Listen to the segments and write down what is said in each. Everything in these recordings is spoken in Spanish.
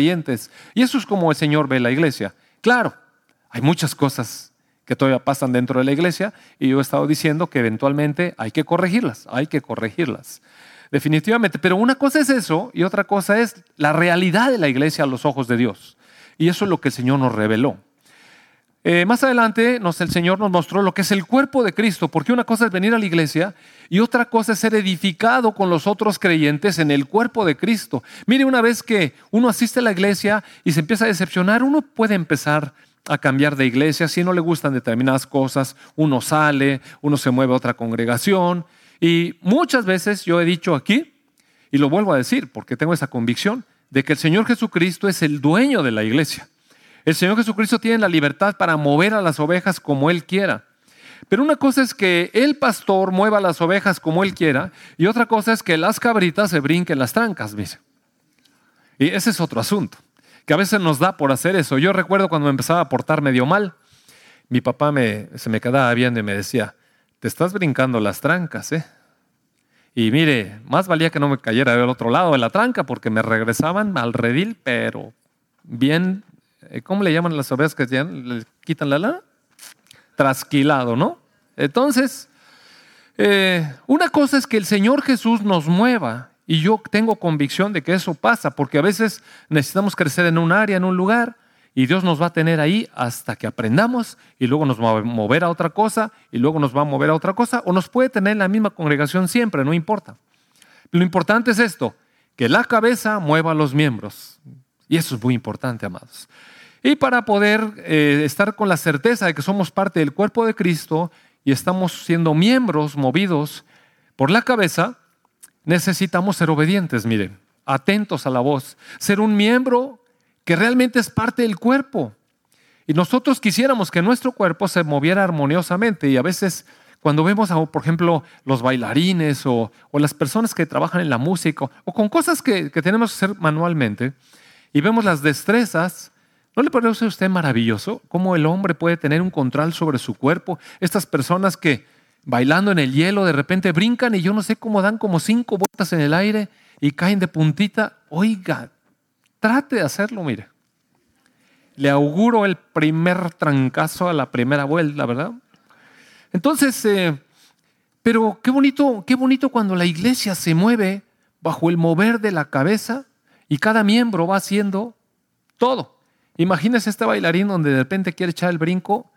Y eso es como el Señor ve la iglesia. Claro, hay muchas cosas que todavía pasan dentro de la iglesia y yo he estado diciendo que eventualmente hay que corregirlas, hay que corregirlas. Definitivamente, pero una cosa es eso y otra cosa es la realidad de la iglesia a los ojos de Dios. Y eso es lo que el Señor nos reveló. Eh, más adelante el Señor nos mostró lo que es el cuerpo de Cristo, porque una cosa es venir a la iglesia y otra cosa es ser edificado con los otros creyentes en el cuerpo de Cristo. Mire, una vez que uno asiste a la iglesia y se empieza a decepcionar, uno puede empezar a cambiar de iglesia, si no le gustan determinadas cosas, uno sale, uno se mueve a otra congregación. Y muchas veces yo he dicho aquí, y lo vuelvo a decir porque tengo esa convicción, de que el Señor Jesucristo es el dueño de la iglesia. El Señor Jesucristo tiene la libertad para mover a las ovejas como Él quiera. Pero una cosa es que el pastor mueva las ovejas como Él quiera y otra cosa es que las cabritas se brinquen las trancas, dice. Y ese es otro asunto que a veces nos da por hacer eso. Yo recuerdo cuando me empezaba a portar medio mal, mi papá se me quedaba viendo y me decía, te estás brincando las trancas, ¿eh? Y mire, más valía que no me cayera del otro lado de la tranca porque me regresaban al redil, pero bien, ¿cómo le llaman las ovejas que le quitan la lana? Trasquilado, ¿no? Entonces, eh, una cosa es que el Señor Jesús nos mueva y yo tengo convicción de que eso pasa, porque a veces necesitamos crecer en un área, en un lugar, y Dios nos va a tener ahí hasta que aprendamos, y luego nos va a mover a otra cosa, y luego nos va a mover a otra cosa, o nos puede tener en la misma congregación siempre, no importa. Lo importante es esto, que la cabeza mueva a los miembros. Y eso es muy importante, amados. Y para poder eh, estar con la certeza de que somos parte del cuerpo de Cristo y estamos siendo miembros movidos por la cabeza, necesitamos ser obedientes, miren, atentos a la voz, ser un miembro que realmente es parte del cuerpo. Y nosotros quisiéramos que nuestro cuerpo se moviera armoniosamente y a veces cuando vemos, a, por ejemplo, los bailarines o, las personas que trabajan en la música o con cosas que, que tenemos que hacer manualmente y vemos las destrezas, ¿no le parece a usted maravilloso cómo el hombre puede tener un control sobre su cuerpo? Estas personas que bailando en el hielo, de repente brincan y yo no sé cómo dan como cinco vueltas en el aire y caen de puntita. Oiga, trate de hacerlo, mire. Le auguro el primer trancazo a la primera vuelta, ¿verdad? Entonces, eh, pero qué bonito, qué bonito cuando la iglesia se mueve bajo el mover de la cabeza y cada miembro va haciendo todo. Imagínese este bailarín donde de repente quiere echar el brinco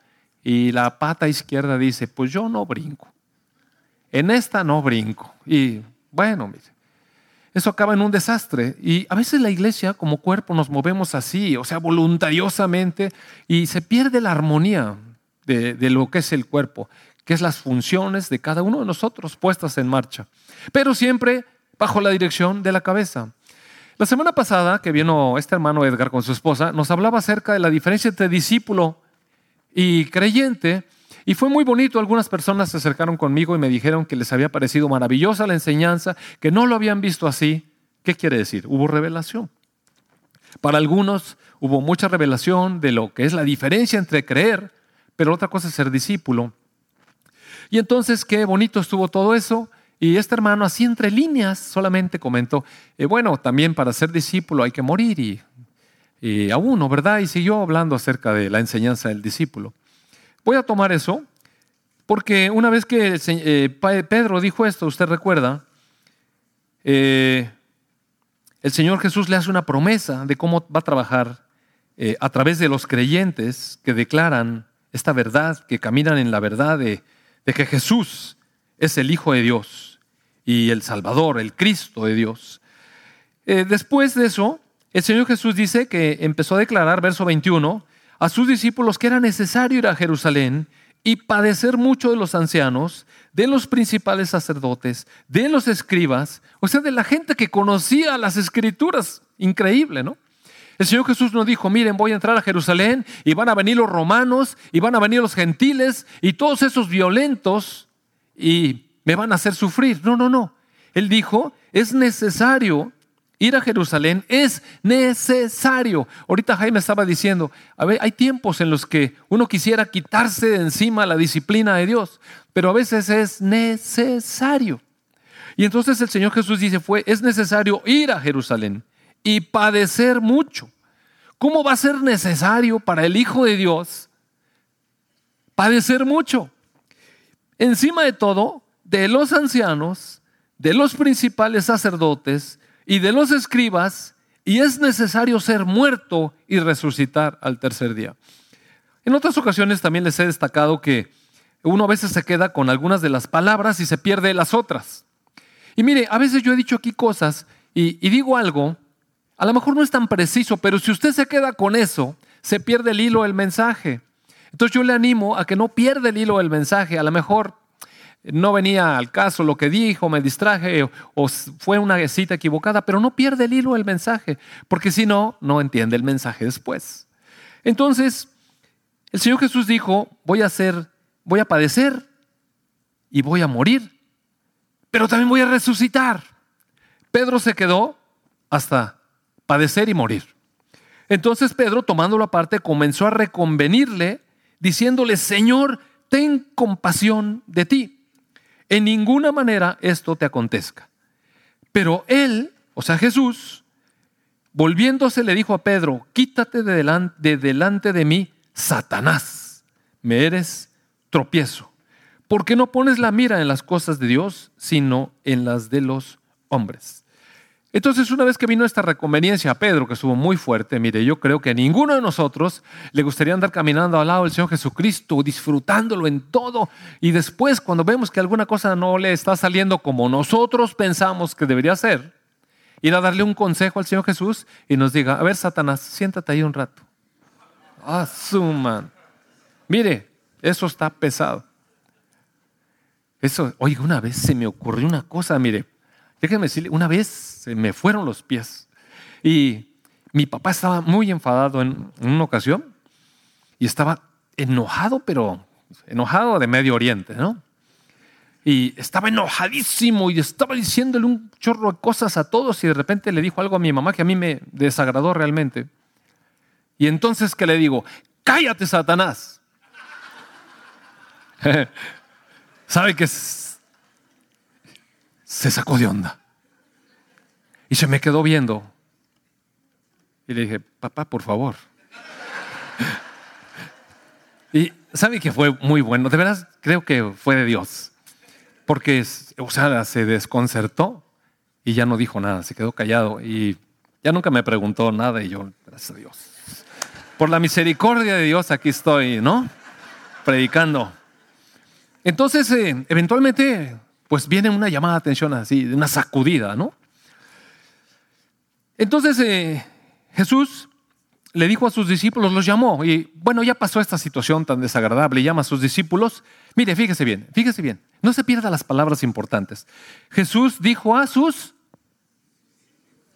y la pata izquierda dice, pues yo no brinco. En esta no brinco. Y bueno, mire, eso acaba en un desastre. Y a veces la iglesia como cuerpo nos movemos así, o sea, voluntariosamente, y se pierde la armonía de, de lo que es el cuerpo, que es las funciones de cada uno de nosotros puestas en marcha. Pero siempre bajo la dirección de la cabeza. La semana pasada que vino este hermano Edgar con su esposa, nos hablaba acerca de la diferencia entre discípulo y creyente. Y fue muy bonito, algunas personas se acercaron conmigo y me dijeron que les había parecido maravillosa la enseñanza, que no lo habían visto así. ¿Qué quiere decir? Hubo revelación. Para algunos hubo mucha revelación de lo que es la diferencia entre creer, pero otra cosa es ser discípulo. Y entonces qué bonito estuvo todo eso. Y este hermano así entre líneas solamente comentó, eh, bueno, también para ser discípulo hay que morir y a uno, ¿verdad? Y siguió hablando acerca de la enseñanza del discípulo. Voy a tomar eso porque una vez que eh, Pedro dijo esto, usted recuerda, eh, el Señor Jesús le hace una promesa de cómo va a trabajar a través de los creyentes que declaran esta verdad, que caminan en la verdad de que Jesús es el Hijo de Dios y el Salvador, el Cristo de Dios. después de eso, el Señor Jesús dice que empezó a declarar, verso 21, a sus discípulos que era necesario ir a Jerusalén y padecer mucho de los ancianos, de los principales sacerdotes, de los escribas, o sea, de la gente que conocía las escrituras. Increíble, ¿no? El Señor Jesús nos dijo, miren, voy a entrar a Jerusalén y van a venir los romanos y van a venir los gentiles y todos esos violentos y me van a hacer sufrir. No, no, no. Él dijo, es necesario Ir a Jerusalén es necesario. Ahorita Jaime estaba diciendo, a ver, hay tiempos en los que uno quisiera quitarse de encima la disciplina de Dios, pero a veces es necesario. Y entonces el Señor Jesús dice, fue, es necesario ir a Jerusalén y padecer mucho. ¿Cómo va a ser necesario para el Hijo de Dios padecer mucho? Encima de todo, de los ancianos, de los principales sacerdotes y de los escribas, y es necesario ser muerto y resucitar al tercer día. En otras ocasiones también les he destacado que uno a veces se queda con algunas de las palabras y se pierde las otras. Y mire, a veces yo he dicho aquí cosas y, digo algo, a lo mejor no es tan preciso, pero si usted se queda con eso, se pierde el hilo del mensaje. Entonces yo le animo a que no pierda el hilo del mensaje. A lo mejor no venía al caso lo que dijo, me distraje o, fue una cita equivocada, pero no pierde el hilo del mensaje, porque si no, no entiende el mensaje después. Entonces, el Señor Jesús dijo, voy a hacer, voy a padecer y voy a morir, pero también voy a resucitar. Pedro se quedó hasta padecer y morir. Entonces Pedro, tomándolo aparte, comenzó a reconvenirle, diciéndole, Señor, ten compasión de ti en ninguna manera esto te acontezca. Pero él, o sea Jesús, volviéndose le dijo a Pedro, quítate de delante de, delante de mí, Satanás, me eres tropiezo, porque no pones la mira en las cosas de Dios, sino en las de los hombres. Entonces, una vez que vino esta reconveniencia a Pedro, que estuvo muy fuerte, mire, yo creo que a ninguno de nosotros le gustaría andar caminando al lado del Señor Jesucristo, disfrutándolo en todo, y después cuando vemos que alguna cosa no le está saliendo como nosotros pensamos que debería ser, ir a darle un consejo al Señor Jesús y nos diga, a ver, Satanás, siéntate ahí un rato. Ah, suman. Mire, eso está pesado. Eso, oiga, una vez se me ocurrió una cosa, mire, Déjenme decirle, una vez se me fueron los pies y mi papá estaba muy enfadado en, una ocasión y estaba enojado, pero enojado de Medio Oriente, ¿no? Y estaba enojadísimo y estaba diciéndole un chorro de cosas a todos y de repente le dijo algo a mi mamá que a mí me desagradó realmente. Y entonces, ¿qué le digo? Cállate, Satanás. ¿Sabe qué es? Se sacó de onda. Y se me quedó viendo. Y le dije, papá, por favor. y sabe que fue muy bueno. De verdad creo que fue de Dios. Porque, sea, se desconcertó y ya no dijo nada, se quedó callado y ya nunca me preguntó nada y yo, gracias a Dios. Por la misericordia de Dios aquí estoy, ¿no? Predicando. Entonces, eh, eventualmente pues viene una llamada de atención así, una sacudida, ¿no? Entonces eh, Jesús le dijo a sus discípulos, los llamó y bueno, ya pasó esta situación tan desagradable, llama a sus discípulos, mire, fíjese bien, fíjese bien, no se pierda las palabras importantes. Jesús dijo a sus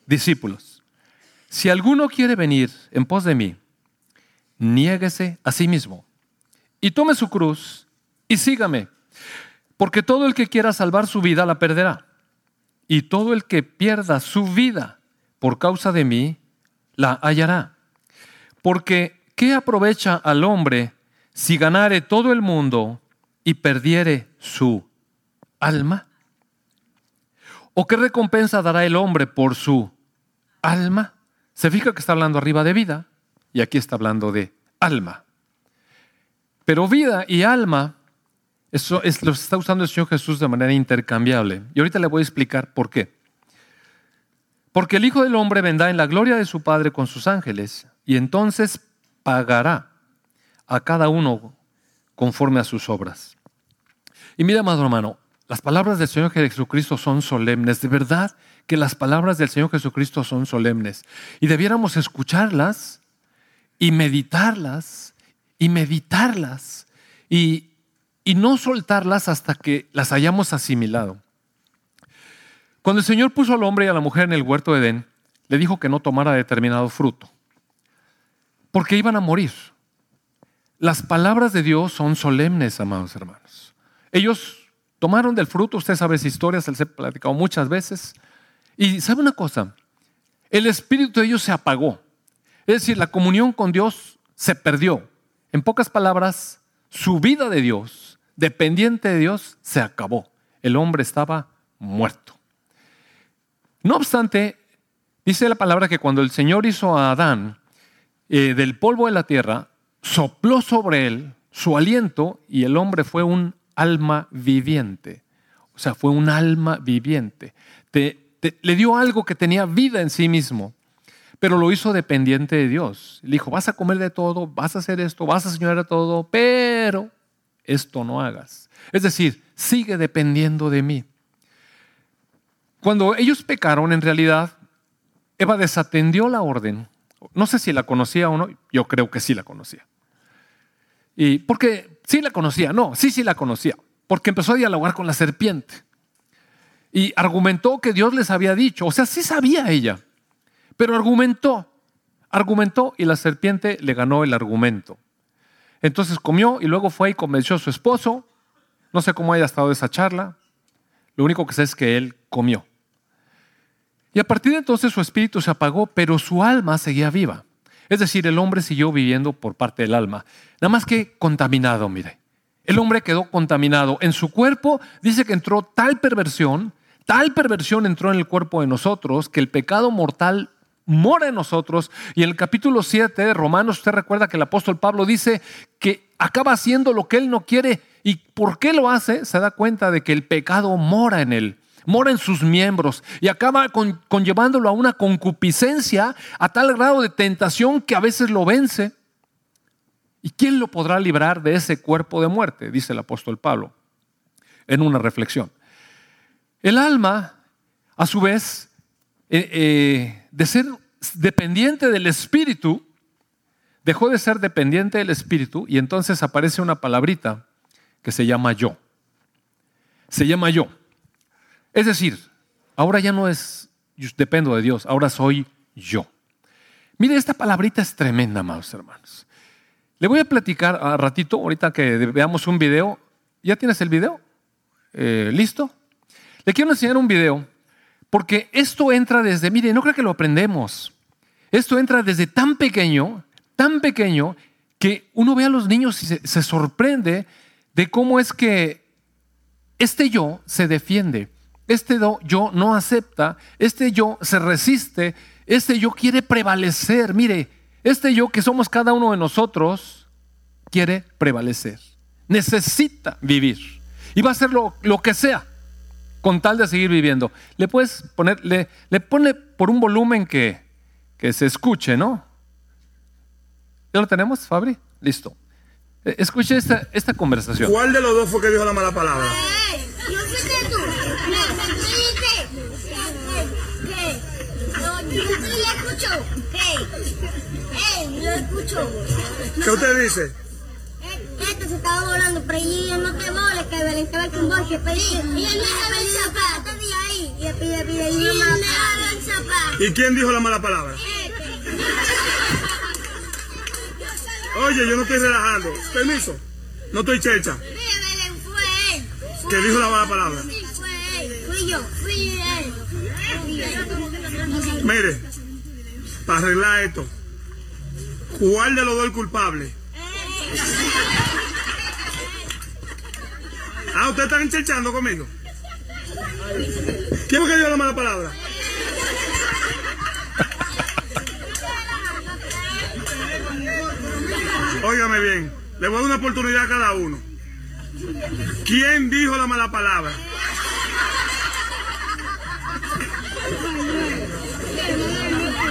discípulos, si alguno quiere venir en pos de mí, niéguese a sí mismo y tome su cruz y sígame. Porque todo el que quiera salvar su vida la perderá. Y todo el que pierda su vida por causa de mí, la hallará. Porque ¿qué aprovecha al hombre si ganare todo el mundo y perdiere su alma? ¿O qué recompensa dará el hombre por su alma? Se fija que está hablando arriba de vida y aquí está hablando de alma. Pero vida y alma eso es, lo está usando el Señor Jesús de manera intercambiable. Y ahorita le voy a explicar por qué. Porque el Hijo del Hombre vendrá en la gloria de su Padre con sus ángeles y entonces pagará a cada uno conforme a sus obras. Y mira, amado hermano, las palabras del Señor Jesucristo son solemnes. De verdad que las palabras del Señor Jesucristo son solemnes. Y debiéramos escucharlas y meditarlas y meditarlas y, y no soltarlas hasta que las hayamos asimilado. Cuando el Señor puso al hombre y a la mujer en el huerto de Edén, le dijo que no tomara determinado fruto, porque iban a morir. Las palabras de Dios son solemnes, amados hermanos. Ellos tomaron del fruto, usted sabe esa historia, se he platicado muchas veces. Y sabe una cosa, el espíritu de ellos se apagó. Es decir, la comunión con Dios se perdió. En pocas palabras, su vida de Dios dependiente de Dios, se acabó. El hombre estaba muerto. No obstante, Dice la palabra que cuando el Señor hizo a Adán eh, del polvo de la tierra, sopló sobre él su aliento y el hombre fue un alma viviente. O sea, fue un alma viviente. le dio algo que tenía vida en sí mismo, pero lo hizo dependiente de Dios. Le dijo, vas a comer de todo, vas a hacer esto, vas a señalar todo, pero esto no hagas. Es decir, sigue dependiendo de mí. Cuando ellos pecaron, en realidad, Eva desatendió la orden. No sé si la conocía o no, yo creo que sí la conocía. Y porque sí la conocía, no, sí, sí la conocía, porque empezó a dialogar con la serpiente. Y argumentó que Dios les había dicho, o sea, sí sabía ella, pero argumentó, argumentó y la serpiente le ganó el argumento. Entonces comió y luego fue y convenció a su esposo. No sé cómo haya estado esa charla. Lo único que sé es que él comió. Y a partir de entonces su espíritu se apagó, pero su alma seguía viva. Es decir, el hombre siguió viviendo por parte del alma. Nada más que contaminado, mire. El hombre quedó contaminado. En su cuerpo dice que entró tal perversión, tal perversión entró en el cuerpo de nosotros, que el pecado mortal mora en nosotros. Y en el capítulo 7 de Romanos, usted recuerda que el apóstol Pablo dice que acaba haciendo lo que él no quiere. ¿Y por qué lo hace? Se da cuenta de que el pecado mora en él mora en sus miembros y acaba conllevándolo a una concupiscencia a tal grado de tentación que a veces lo vence. ¿Y quién lo podrá librar de ese cuerpo de muerte? Dice el apóstol Pablo en una reflexión. El alma, a su vez, eh, eh, de ser dependiente del espíritu, dejó de ser dependiente del espíritu y entonces aparece una palabrita que se llama yo. Se llama yo. Es decir, ahora ya no es dependo de Dios, ahora soy yo. Mire, esta palabrita es tremenda, amados hermanos. Le voy a platicar a ratito, ahorita que veamos un video. ¿Ya tienes el video? Eh, ¿Listo? Le quiero enseñar un video, porque esto entra desde, mire, no creo que lo aprendemos. Esto entra desde tan pequeño, tan pequeño, que uno ve a los niños y se sorprende de cómo es que este yo se defiende. Este yo no acepta, este yo se resiste, este yo quiere prevalecer. Mire, este yo que somos cada uno de nosotros quiere prevalecer. Necesita vivir. Y va a hacer lo, que sea con tal de seguir viviendo. Le puedes poner, le, pone por un volumen que, que se escuche, ¿no? ¿Ya lo tenemos, Fabri? Listo. E, escuche esta, esta conversación. ¿Cuál de los dos fue que dijo la mala palabra? ¿Qué usted dice? Este se estaba volando, pero ella no te vole, que Belén te va con vos, que pedí. Y él me daba el zapato de ahí. Y él pide, pide, y me daba el zapato. ¿Y quién dijo la mala palabra? Oye, yo no estoy relajando. Permiso. No estoy checha. Belén fue él. ¿Qué dijo la mala palabra? Sí, fue él. Fui yo, fui él. Mire, para arreglar esto, ¿cuál de los dos es culpable? Ah, ¿ustedes están encherchando conmigo? ¿Quién fue que dio la mala palabra? Óigame bien, le voy a dar una oportunidad a cada uno. ¿Quién dijo la mala palabra?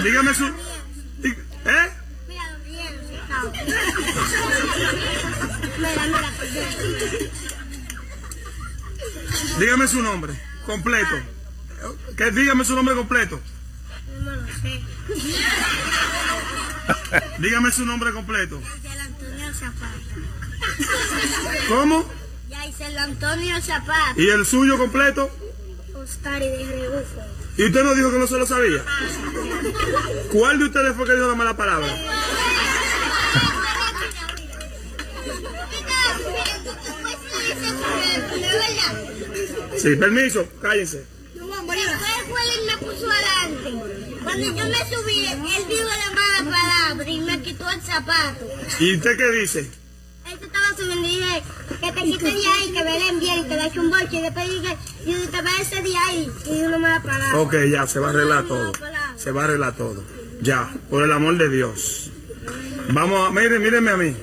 Dígame su. ¿Eh? Dígame su nombre completo. Que dígame su nombre completo. No lo sé. Dígame su nombre completo. Antonio Zapata. ¿Cómo? Yaisel Antonio Zapata. ¿Y el suyo completo? Oscar y de Rebufo. ¿Y usted no dijo que no se lo sabía? ¿Cuál de ustedes fue que dijo la mala palabra? Sí, permiso, cállense. fue él me puso adelante. Cuando yo me subí, él dijo la mala palabra y me quitó el zapato. ¿Y usted qué dice? Él se estaba subiendo y dije que te quite de ahí, que Belén bien, que le eche un bolche. Y después dije, y te va ese día ahí. Y una mala palabra. Ok, ya, se va a arreglar todo. se va a arreglar todo. Ya, por el amor de Dios. Vamos a, miren, mírenme a mí.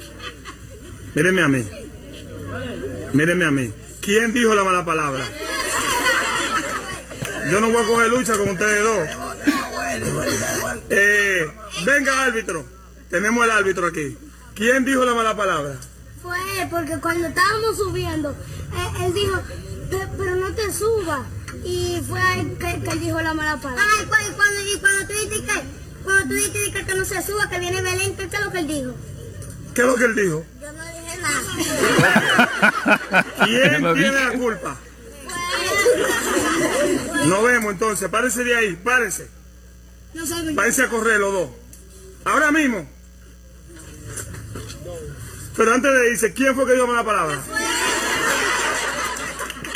Mírenme a mí. Mírenme a mí. ¿Quién dijo la mala palabra? Yo no voy a coger lucha con ustedes dos. Eh, venga, árbitro. Tenemos el árbitro aquí. ¿Quién dijo la mala palabra? Fue él, porque cuando estábamos subiendo, él, él dijo, "Pe- pero no te subas. Y fue ahí que, que él dijo la mala palabra. Ay, cuando, cuando, y cuando tú dijiste que, cuando tú dijiste que, que no se suba, que viene Belén, ¿qué es lo que él dijo? ¿Qué es lo que él dijo? Yo no dije nada. ¿Quién tiene dije. la culpa? Fue él. Nos vemos entonces. Párese de ahí, párese. No saben. Váyanse a correr los dos. Ahora mismo. Pero antes de irse, ¿quién fue que dio mala palabra?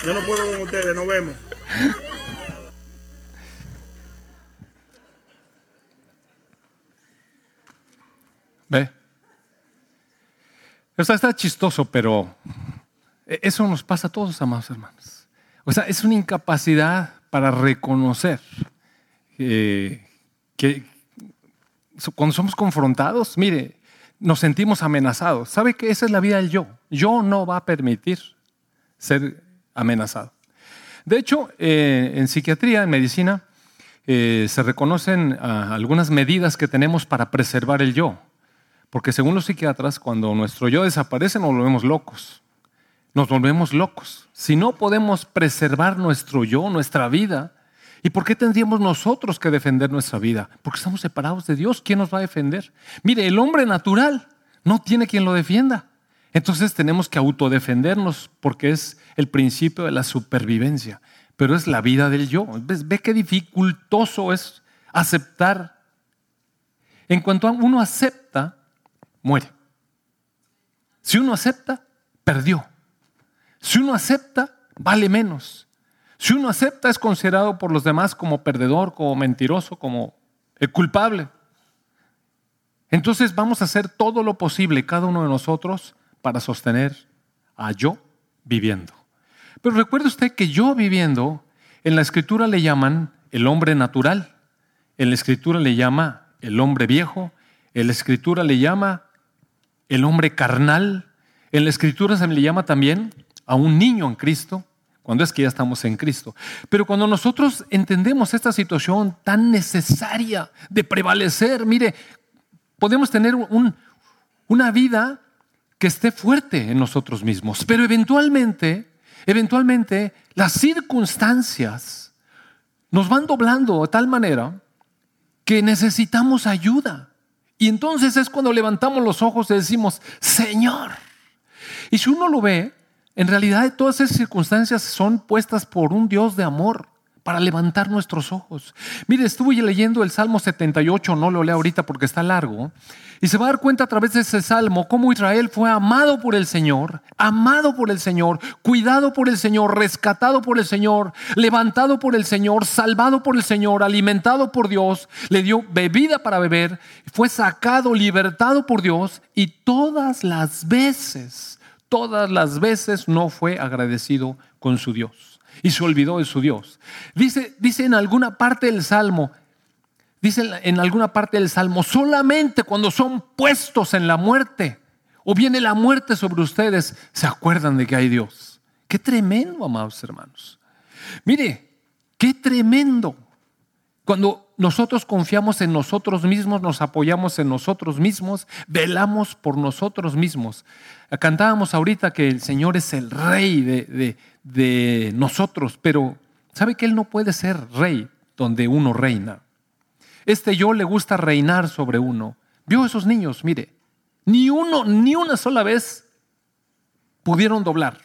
Yo no puedo con ustedes, nos vemos. ¿Ve? O sea, está chistoso, pero eso nos pasa a todos, amados hermanos. O sea, es una incapacidad para reconocer eh, que cuando somos confrontados, mire, nos sentimos amenazados. ¿Sabe que esa es la vida del yo? Yo no va a permitir ser amenazado. De hecho, eh, en psiquiatría, en medicina, eh, se reconocen ah, algunas medidas que tenemos para preservar el yo. Porque según los psiquiatras, cuando nuestro yo desaparece, nos volvemos locos. Nos volvemos locos. Si no podemos preservar nuestro yo, nuestra vida, ¿y por qué tendríamos nosotros que defender nuestra vida? Porque estamos separados de Dios. ¿Quién nos va a defender? Mire, el hombre natural no tiene quien lo defienda. Entonces tenemos que autodefendernos porque es el principio de la supervivencia. Pero es la vida del yo. ¿Ves? Ve qué dificultoso es aceptar. En cuanto uno acepta, muere. Si uno acepta, perdió. Si uno acepta, vale menos. Si uno acepta, es considerado por los demás como perdedor, como mentiroso, como el culpable. Entonces vamos a hacer todo lo posible, cada uno de nosotros, para sostener a yo viviendo. Pero recuerde usted que yo viviendo, en la escritura le llaman el hombre natural, en la escritura le llama el hombre viejo, en la escritura le llama el hombre carnal, en la escritura se le llama también a un niño en Cristo, cuando es que ya estamos en Cristo. Pero cuando nosotros entendemos esta situación tan necesaria de prevalecer, mire, podemos tener un- una vida que esté fuerte en nosotros mismos, pero eventualmente, eventualmente las circunstancias nos van doblando de tal manera que necesitamos ayuda. Y entonces es cuando levantamos los ojos y decimos, Señor. Y si uno lo ve, en realidad todas esas circunstancias son puestas por un Dios de amor para levantar nuestros ojos. Mire, estuve leyendo el Salmo 78, no lo leo ahorita porque está largo, y se va a dar cuenta a través de ese salmo cómo Israel fue amado por el Señor, amado por el Señor, cuidado por el Señor, rescatado por el Señor, levantado por el Señor, salvado por el Señor, alimentado por Dios, le dio bebida para beber, fue sacado, libertado por Dios y todas las veces, todas las veces no fue agradecido con su Dios y se olvidó de su Dios. Dice, en alguna parte del Salmo, dice en alguna parte del Salmo, solamente cuando son puestos en la muerte o viene la muerte sobre ustedes, se acuerdan de que hay Dios. Qué tremendo, amados hermanos. Mire, qué tremendo. Cuando nosotros confiamos en nosotros mismos, nos apoyamos en nosotros mismos, velamos por nosotros mismos. Cantábamos ahorita que el Señor es el rey de, de- de nosotros, pero ¿sabe que Él no puede ser rey donde uno reina? Este yo le gusta reinar sobre uno. Vio a esos niños, mire, ni uno, ni una sola vez pudieron doblar.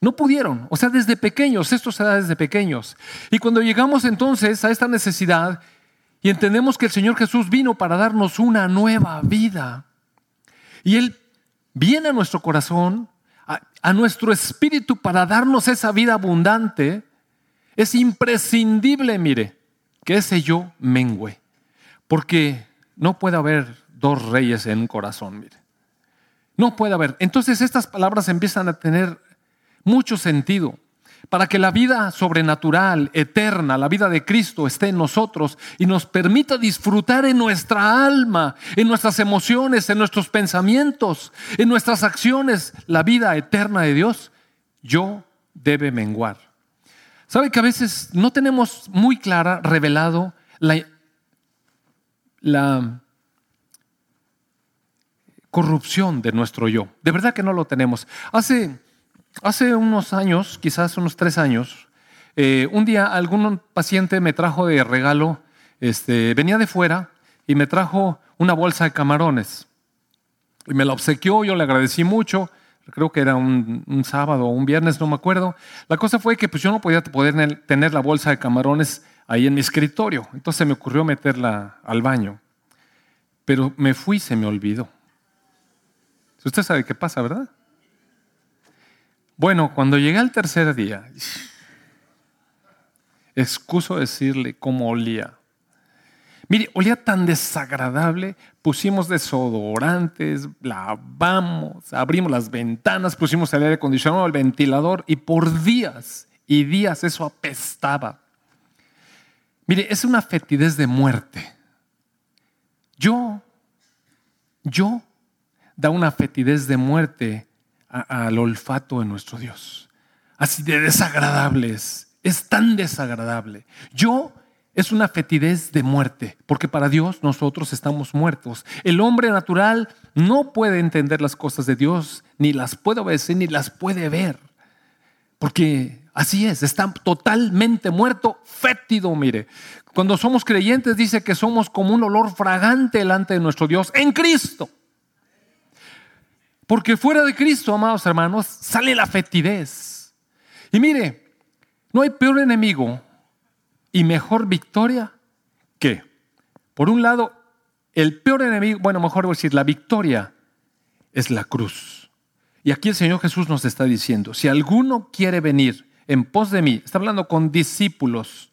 No pudieron, o sea, desde pequeños, esto se da desde pequeños. Y cuando llegamos entonces a esta necesidad y entendemos que el Señor Jesús vino para darnos una nueva vida, y Él viene a nuestro corazón, a, nuestro espíritu para darnos esa vida abundante, es imprescindible, mire, que ese yo mengüe, porque no puede haber dos reyes en un corazón, mire. No puede haber. Entonces estas palabras empiezan a tener mucho sentido. para que la vida sobrenatural, eterna, la vida de Cristo esté en nosotros y nos permita disfrutar en nuestra alma, en nuestras emociones, en nuestros pensamientos, en nuestras acciones, la vida eterna de Dios, yo debe menguar. ¿Sabe que a veces no tenemos muy clara, revelado la, la corrupción de nuestro yo? De verdad que no lo tenemos. Hace Hace unos años, quizás unos tres años, eh, un día algún paciente me trajo de regalo, este, venía de fuera y me trajo una bolsa de camarones. Y me la obsequió, yo le agradecí mucho, creo que era un, sábado o un viernes, no me acuerdo. La cosa fue que pues, yo no podía poder tener la bolsa de camarones ahí en mi escritorio, entonces me ocurrió meterla al baño. Pero me fui y se me olvidó. Usted sabe qué pasa, ¿verdad? Bueno, cuando llegué al tercer día, excuso decirle cómo olía. Mire, olía tan desagradable, pusimos desodorantes, lavamos, abrimos las ventanas, pusimos el aire acondicionado, el ventilador y por días y días eso apestaba. Mire, es una fetidez de muerte. Yo, yo da una fetidez de muerte al olfato de nuestro Dios. Así de desagradables. Es tan desagradable. Yo es una fetidez de muerte, porque para Dios nosotros estamos muertos. El hombre natural no puede entender las cosas de Dios, ni las puede obedecer, ni las puede ver. Porque así es, está totalmente muerto, fétido, mire. Cuando somos creyentes dice que somos como un olor fragante delante de nuestro Dios en Cristo. Porque fuera de Cristo, amados hermanos, sale la fetidez. Y mire, no hay peor enemigo y mejor victoria que, por un lado, el peor enemigo, bueno, mejor decir, la victoria es la cruz. Y aquí el Señor Jesús nos está diciendo, si alguno quiere venir en pos de mí, está hablando con discípulos,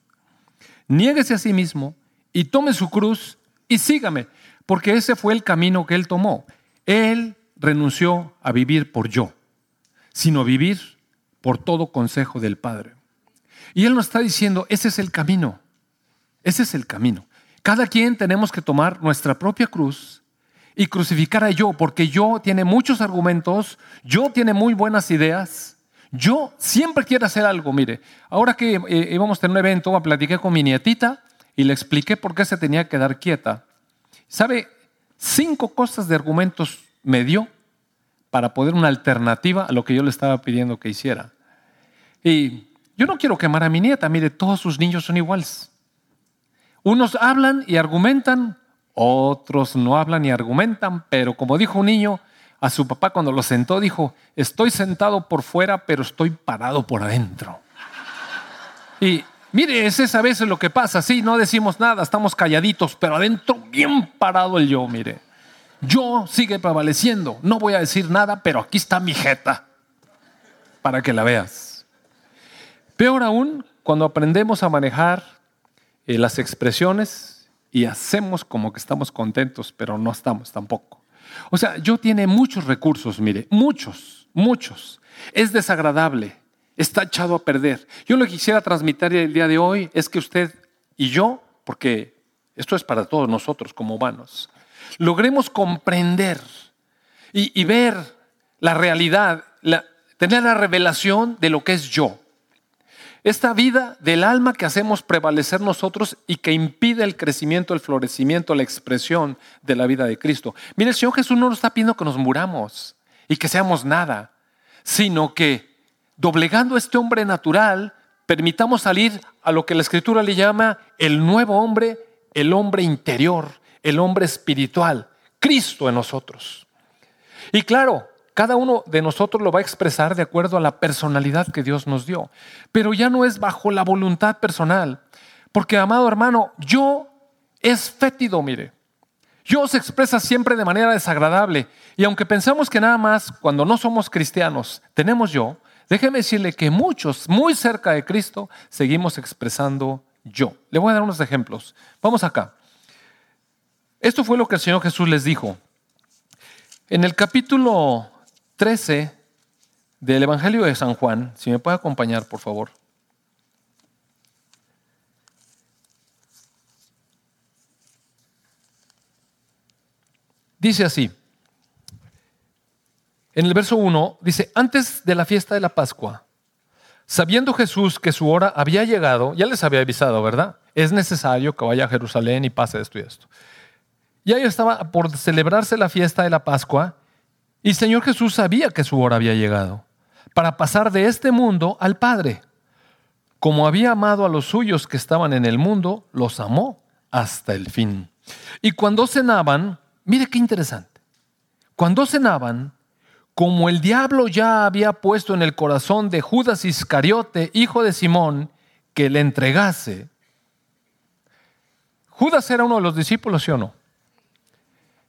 niéguese a sí mismo y tome su cruz y sígame, porque ese fue el camino que él tomó. Él renunció a vivir por yo, sino vivir por todo consejo del Padre. Y Él nos está diciendo, ese es el camino, ese es el camino. Cada quien tenemos que tomar nuestra propia cruz y crucificar a yo, porque yo tiene muchos argumentos, yo tiene muy buenas ideas, yo siempre quiero hacer algo. Mire, ahora que eh, íbamos a tener un evento, platiqué con mi nietita y le expliqué por qué se tenía que dar quieta. ¿Sabe? Cinco cosas de argumentos me dio para poder una alternativa a lo que yo le estaba pidiendo que hiciera. Y yo no quiero quemar a mi nieta, mire, todos sus niños son iguales. Unos hablan y argumentan, otros no hablan y argumentan, pero como dijo un niño a su papá cuando lo sentó, dijo, estoy sentado por fuera, pero estoy parado por adentro. Y mire, es a veces lo que pasa, sí, no decimos nada, estamos calladitos, pero adentro bien parado el yo, mire. Yo sigue prevaleciendo. No voy a decir nada, pero aquí está mi jeta para que la veas. Peor aún, cuando aprendemos a manejar eh, las expresiones y hacemos como que estamos contentos, pero no estamos tampoco. O sea, yo tiene muchos recursos, mire, muchos, muchos. Es desagradable, está echado a perder. Yo lo que quisiera transmitir el día de hoy es que usted y yo, porque esto es para todos nosotros como humanos, logremos comprender y, ver la realidad, tener la revelación de lo que es yo. Esta vida del alma que hacemos prevalecer nosotros y que impide el crecimiento, el florecimiento, la expresión de la vida de Cristo. Mire, el Señor Jesús no nos está pidiendo que nos muramos y que seamos nada, sino que doblegando este hombre natural, permitamos salir a lo que la Escritura le llama el nuevo hombre, el hombre interior, el hombre espiritual, Cristo en nosotros. Y claro, cada uno de nosotros lo va a expresar de acuerdo a la personalidad que Dios nos dio, pero ya no es bajo la voluntad personal, porque amado hermano, yo es fétido, mire. Yo se expresa siempre de manera desagradable. Y aunque pensamos que nada más cuando no somos cristianos tenemos yo, déjeme decirle que muchos, muy cerca de Cristo, seguimos expresando yo. Le voy a dar unos ejemplos. Vamos acá. Esto fue lo que el Señor Jesús les dijo. En el capítulo 13 del Evangelio de San Juan, si me puede acompañar, por favor. Dice así, en el verso 1, dice, antes de la fiesta de la Pascua, sabiendo Jesús que su hora había llegado, ya les había avisado, ¿verdad? Es necesario que vaya a Jerusalén y pase esto y esto. Ya estaba por celebrarse la fiesta de la Pascua y Señor Jesús sabía que su hora había llegado para pasar de este mundo al Padre. Como había amado a los suyos que estaban en el mundo, los amó hasta el fin. Y cuando cenaban, mire qué interesante, cuando cenaban, como el diablo ya había puesto en el corazón de Judas Iscariote, hijo de Simón, que le entregase. Judas era uno de los discípulos, ¿sí o no?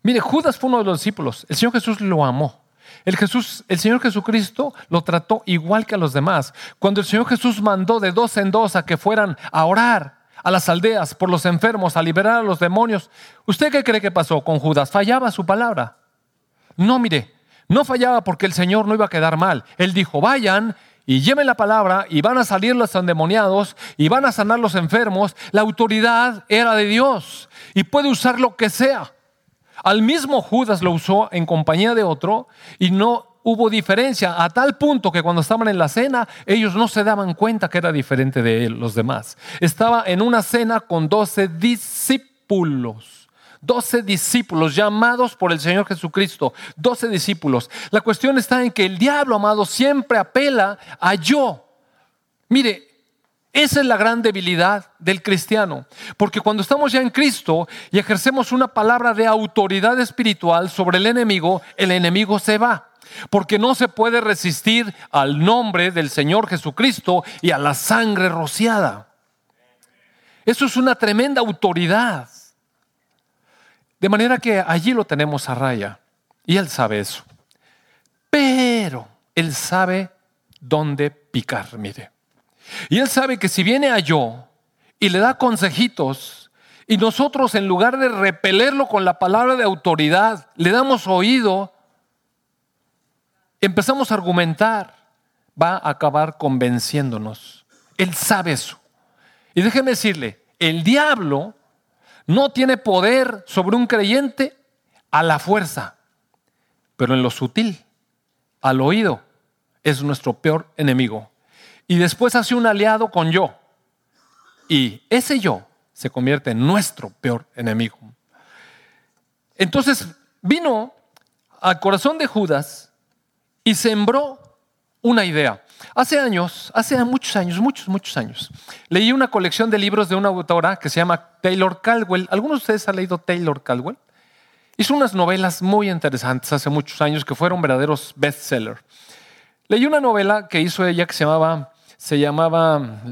Mire, Judas fue uno de los discípulos. El Señor Jesús lo amó. El, Jesús, el Señor Jesucristo lo trató igual que a los demás. Cuando el Señor Jesús mandó de dos en dos a que fueran a orar a las aldeas por los enfermos, a liberar a los demonios, ¿usted qué cree que pasó con Judas? ¿Fallaba su palabra? No, mire, no fallaba porque el Señor no iba a quedar mal. Él dijo, vayan y lleven la palabra y van a salir los endemoniados y van a sanar los enfermos. La autoridad era de Dios y puede usar lo que sea. Al mismo Judas lo usó en compañía de otro y no hubo diferencia a tal punto que cuando estaban en la cena ellos no se daban cuenta que era diferente de él, los demás. Estaba en una cena con doce discípulos. Doce discípulos llamados por el Señor Jesucristo. Doce discípulos. La cuestión está en que el diablo, amado, siempre apela a yo. Mire, esa es la gran debilidad del cristiano. Porque cuando estamos ya en Cristo y ejercemos una palabra de autoridad espiritual sobre el enemigo, el enemigo se va. Porque no se puede resistir al nombre del Señor Jesucristo y a la sangre rociada. Eso es una tremenda autoridad. De manera que allí lo tenemos a raya. Y Él sabe eso. Pero Él sabe dónde picar, mire. Y él sabe que si viene a yo y le da consejitos, y nosotros en lugar de repelerlo con la palabra de autoridad, le damos oído, empezamos a argumentar, va a acabar convenciéndonos. Él sabe eso. Y déjeme decirle, el diablo no tiene poder sobre un creyente a la fuerza, pero en lo sutil, al oído, es nuestro peor enemigo y después hace un aliado con yo. Y ese yo se convierte en nuestro peor enemigo. Entonces vino al corazón de Judas y sembró una idea. Hace años, hace muchos años, muchos, muchos años, leí una colección de libros de una autora que se llama Taylor Caldwell. ¿Algunos de ustedes han leído Taylor Caldwell? Hizo unas novelas muy interesantes hace muchos años que fueron verdaderos bestsellers. Leí una novela que hizo ella que se llamaba se llamaba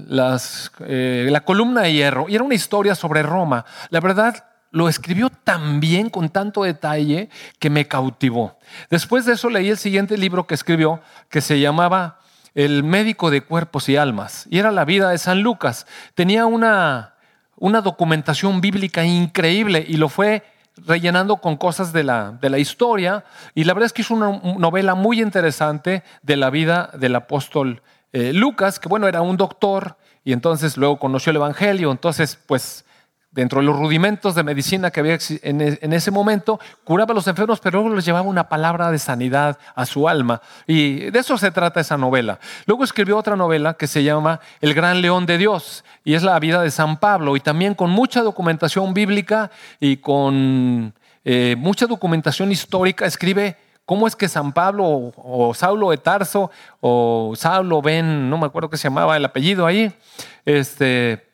eh, La columna de hierro y era una historia sobre Roma. La verdad, lo escribió tan bien, con tanto detalle, que me cautivó. Después de eso leí el siguiente libro que escribió, que se llamaba El médico de cuerpos y almas, y era la vida de San Lucas. Tenía una, una documentación bíblica increíble y lo fue rellenando con cosas de la, de la historia, y la verdad es que es una novela muy interesante de la vida del apóstol eh, Lucas, que bueno, era un doctor y entonces luego conoció el Evangelio, entonces pues dentro de los rudimentos de medicina que había e, en ese momento, curaba a los enfermos, pero luego les llevaba una palabra de sanidad a su alma. Y de eso se trata esa novela. Luego escribió otra novela que se llama El Gran León de Dios, y es la vida de San Pablo, y también con mucha documentación bíblica y con eh, mucha documentación histórica, escribe ¿Cómo es que San Pablo o, Saulo de Tarso o Saulo Ben, no me acuerdo qué se llamaba el apellido ahí, este,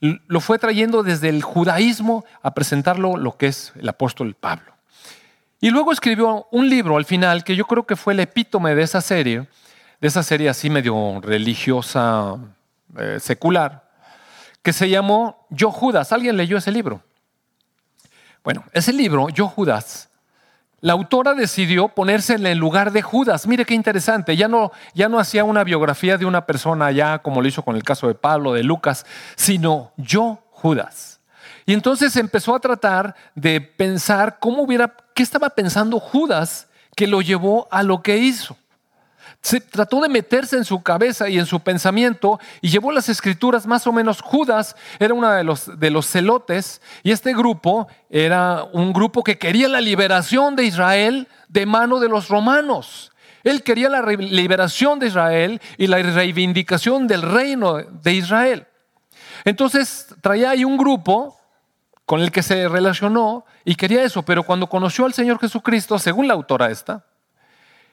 lo fue trayendo desde el judaísmo a presentarlo lo que es el apóstol Pablo? Y luego escribió un libro al final que yo creo que fue el epítome de esa serie, de esa serie así medio religiosa, eh, secular, que se llamó Yo Judas. ¿Alguien leyó ese libro? Bueno, ese libro, Yo Judas, la autora decidió ponerse en el lugar de Judas. Mire qué interesante. Ya no, ya no hacía una biografía de una persona ya como lo hizo con el caso de Pablo, de Lucas, sino yo, Judas. Y entonces empezó a tratar de pensar cómo hubiera, qué estaba pensando Judas que lo llevó a lo que hizo. Se trató de meterse en su cabeza y en su pensamiento y llevó las escrituras más o menos. Judas era uno de los, de los celotes y este grupo era un grupo que quería la liberación de Israel de mano de los romanos. Él quería la liberación de Israel y la reivindicación del reino de Israel. Entonces traía ahí un grupo con el que se relacionó y quería eso, pero cuando conoció al Señor Jesucristo, según la autora esta,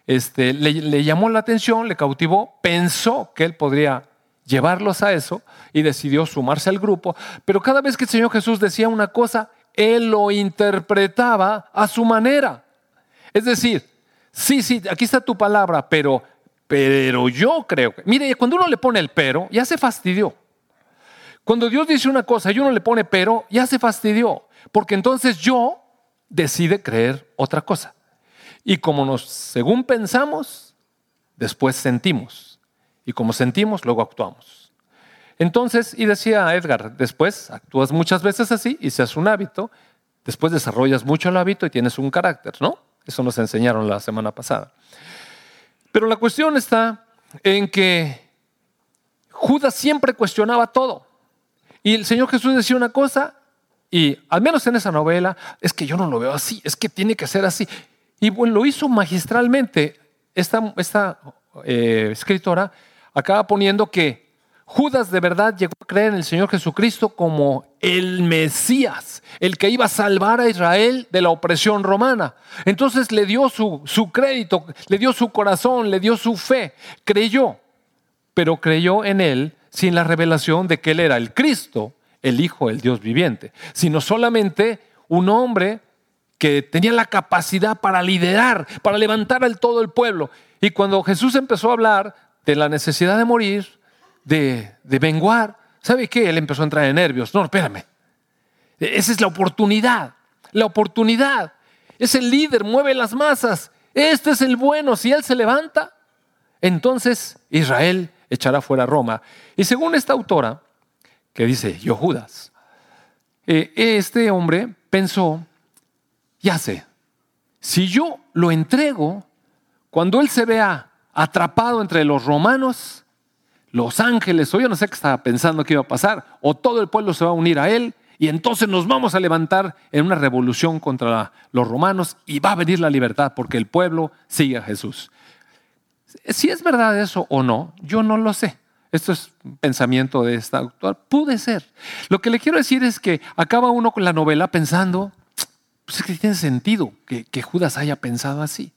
este, le, llamó la atención, le cautivó, pensó que él podría llevarlos a eso y decidió sumarse al grupo, pero cada vez que el Señor Jesús decía una cosa, él lo interpretaba a su manera. Es decir, sí, sí, aquí está tu palabra, pero, pero yo creo que, mire, cuando uno le pone el pero, ya se fastidió. Cuando Dios dice una cosa y uno le pone pero, ya se fastidió, porque entonces yo decide creer otra cosa. Y como nos, según pensamos, después sentimos. Y como sentimos, luego actuamos. Entonces, y decía Edgar, después actúas muchas veces así y se hace un hábito, después desarrollas mucho el hábito y tienes un carácter, ¿no? Eso nos enseñaron la semana pasada. Pero la cuestión está en que Judas siempre cuestionaba todo. Y el Señor Jesús decía una cosa y al menos en esa novela, es que yo no lo veo así, es que tiene que ser así. Y lo hizo magistralmente. Esta, esta eh, escritora acaba poniendo que Judas de verdad llegó a creer en el Señor Jesucristo como el Mesías, el que iba a salvar a Israel de la opresión romana. Entonces le dio su, su crédito, le dio su corazón, le dio su fe, creyó, pero creyó en él sin la revelación de que él era el Cristo, el Hijo del Dios viviente, sino solamente un hombre que tenía la capacidad para liderar, para levantar al todo el pueblo. Y cuando Jesús empezó a hablar de la necesidad de morir, de, de menguar, ¿sabe qué? Él empezó a entrar en nervios. No, espérame. Esa es la oportunidad. La oportunidad. Es el líder, mueve las masas. Este es el bueno. Si él se levanta, entonces Israel echará fuera a Roma. Y según esta autora, que dice, yo Judas, eh, este hombre pensó ya sé, si yo lo entrego, cuando él se vea atrapado entre los romanos, los ángeles, o yo no sé qué estaba pensando que iba a pasar, o todo el pueblo se va a unir a él, y entonces nos vamos a levantar en una revolución contra los romanos y va a venir la libertad porque el pueblo sigue a Jesús. Si es verdad eso o no, yo no lo sé. Esto es un pensamiento de esta autor. Puede ser. Lo que le quiero decir es que acaba uno con la novela pensando, pues es que tiene sentido que, Judas haya pensado así.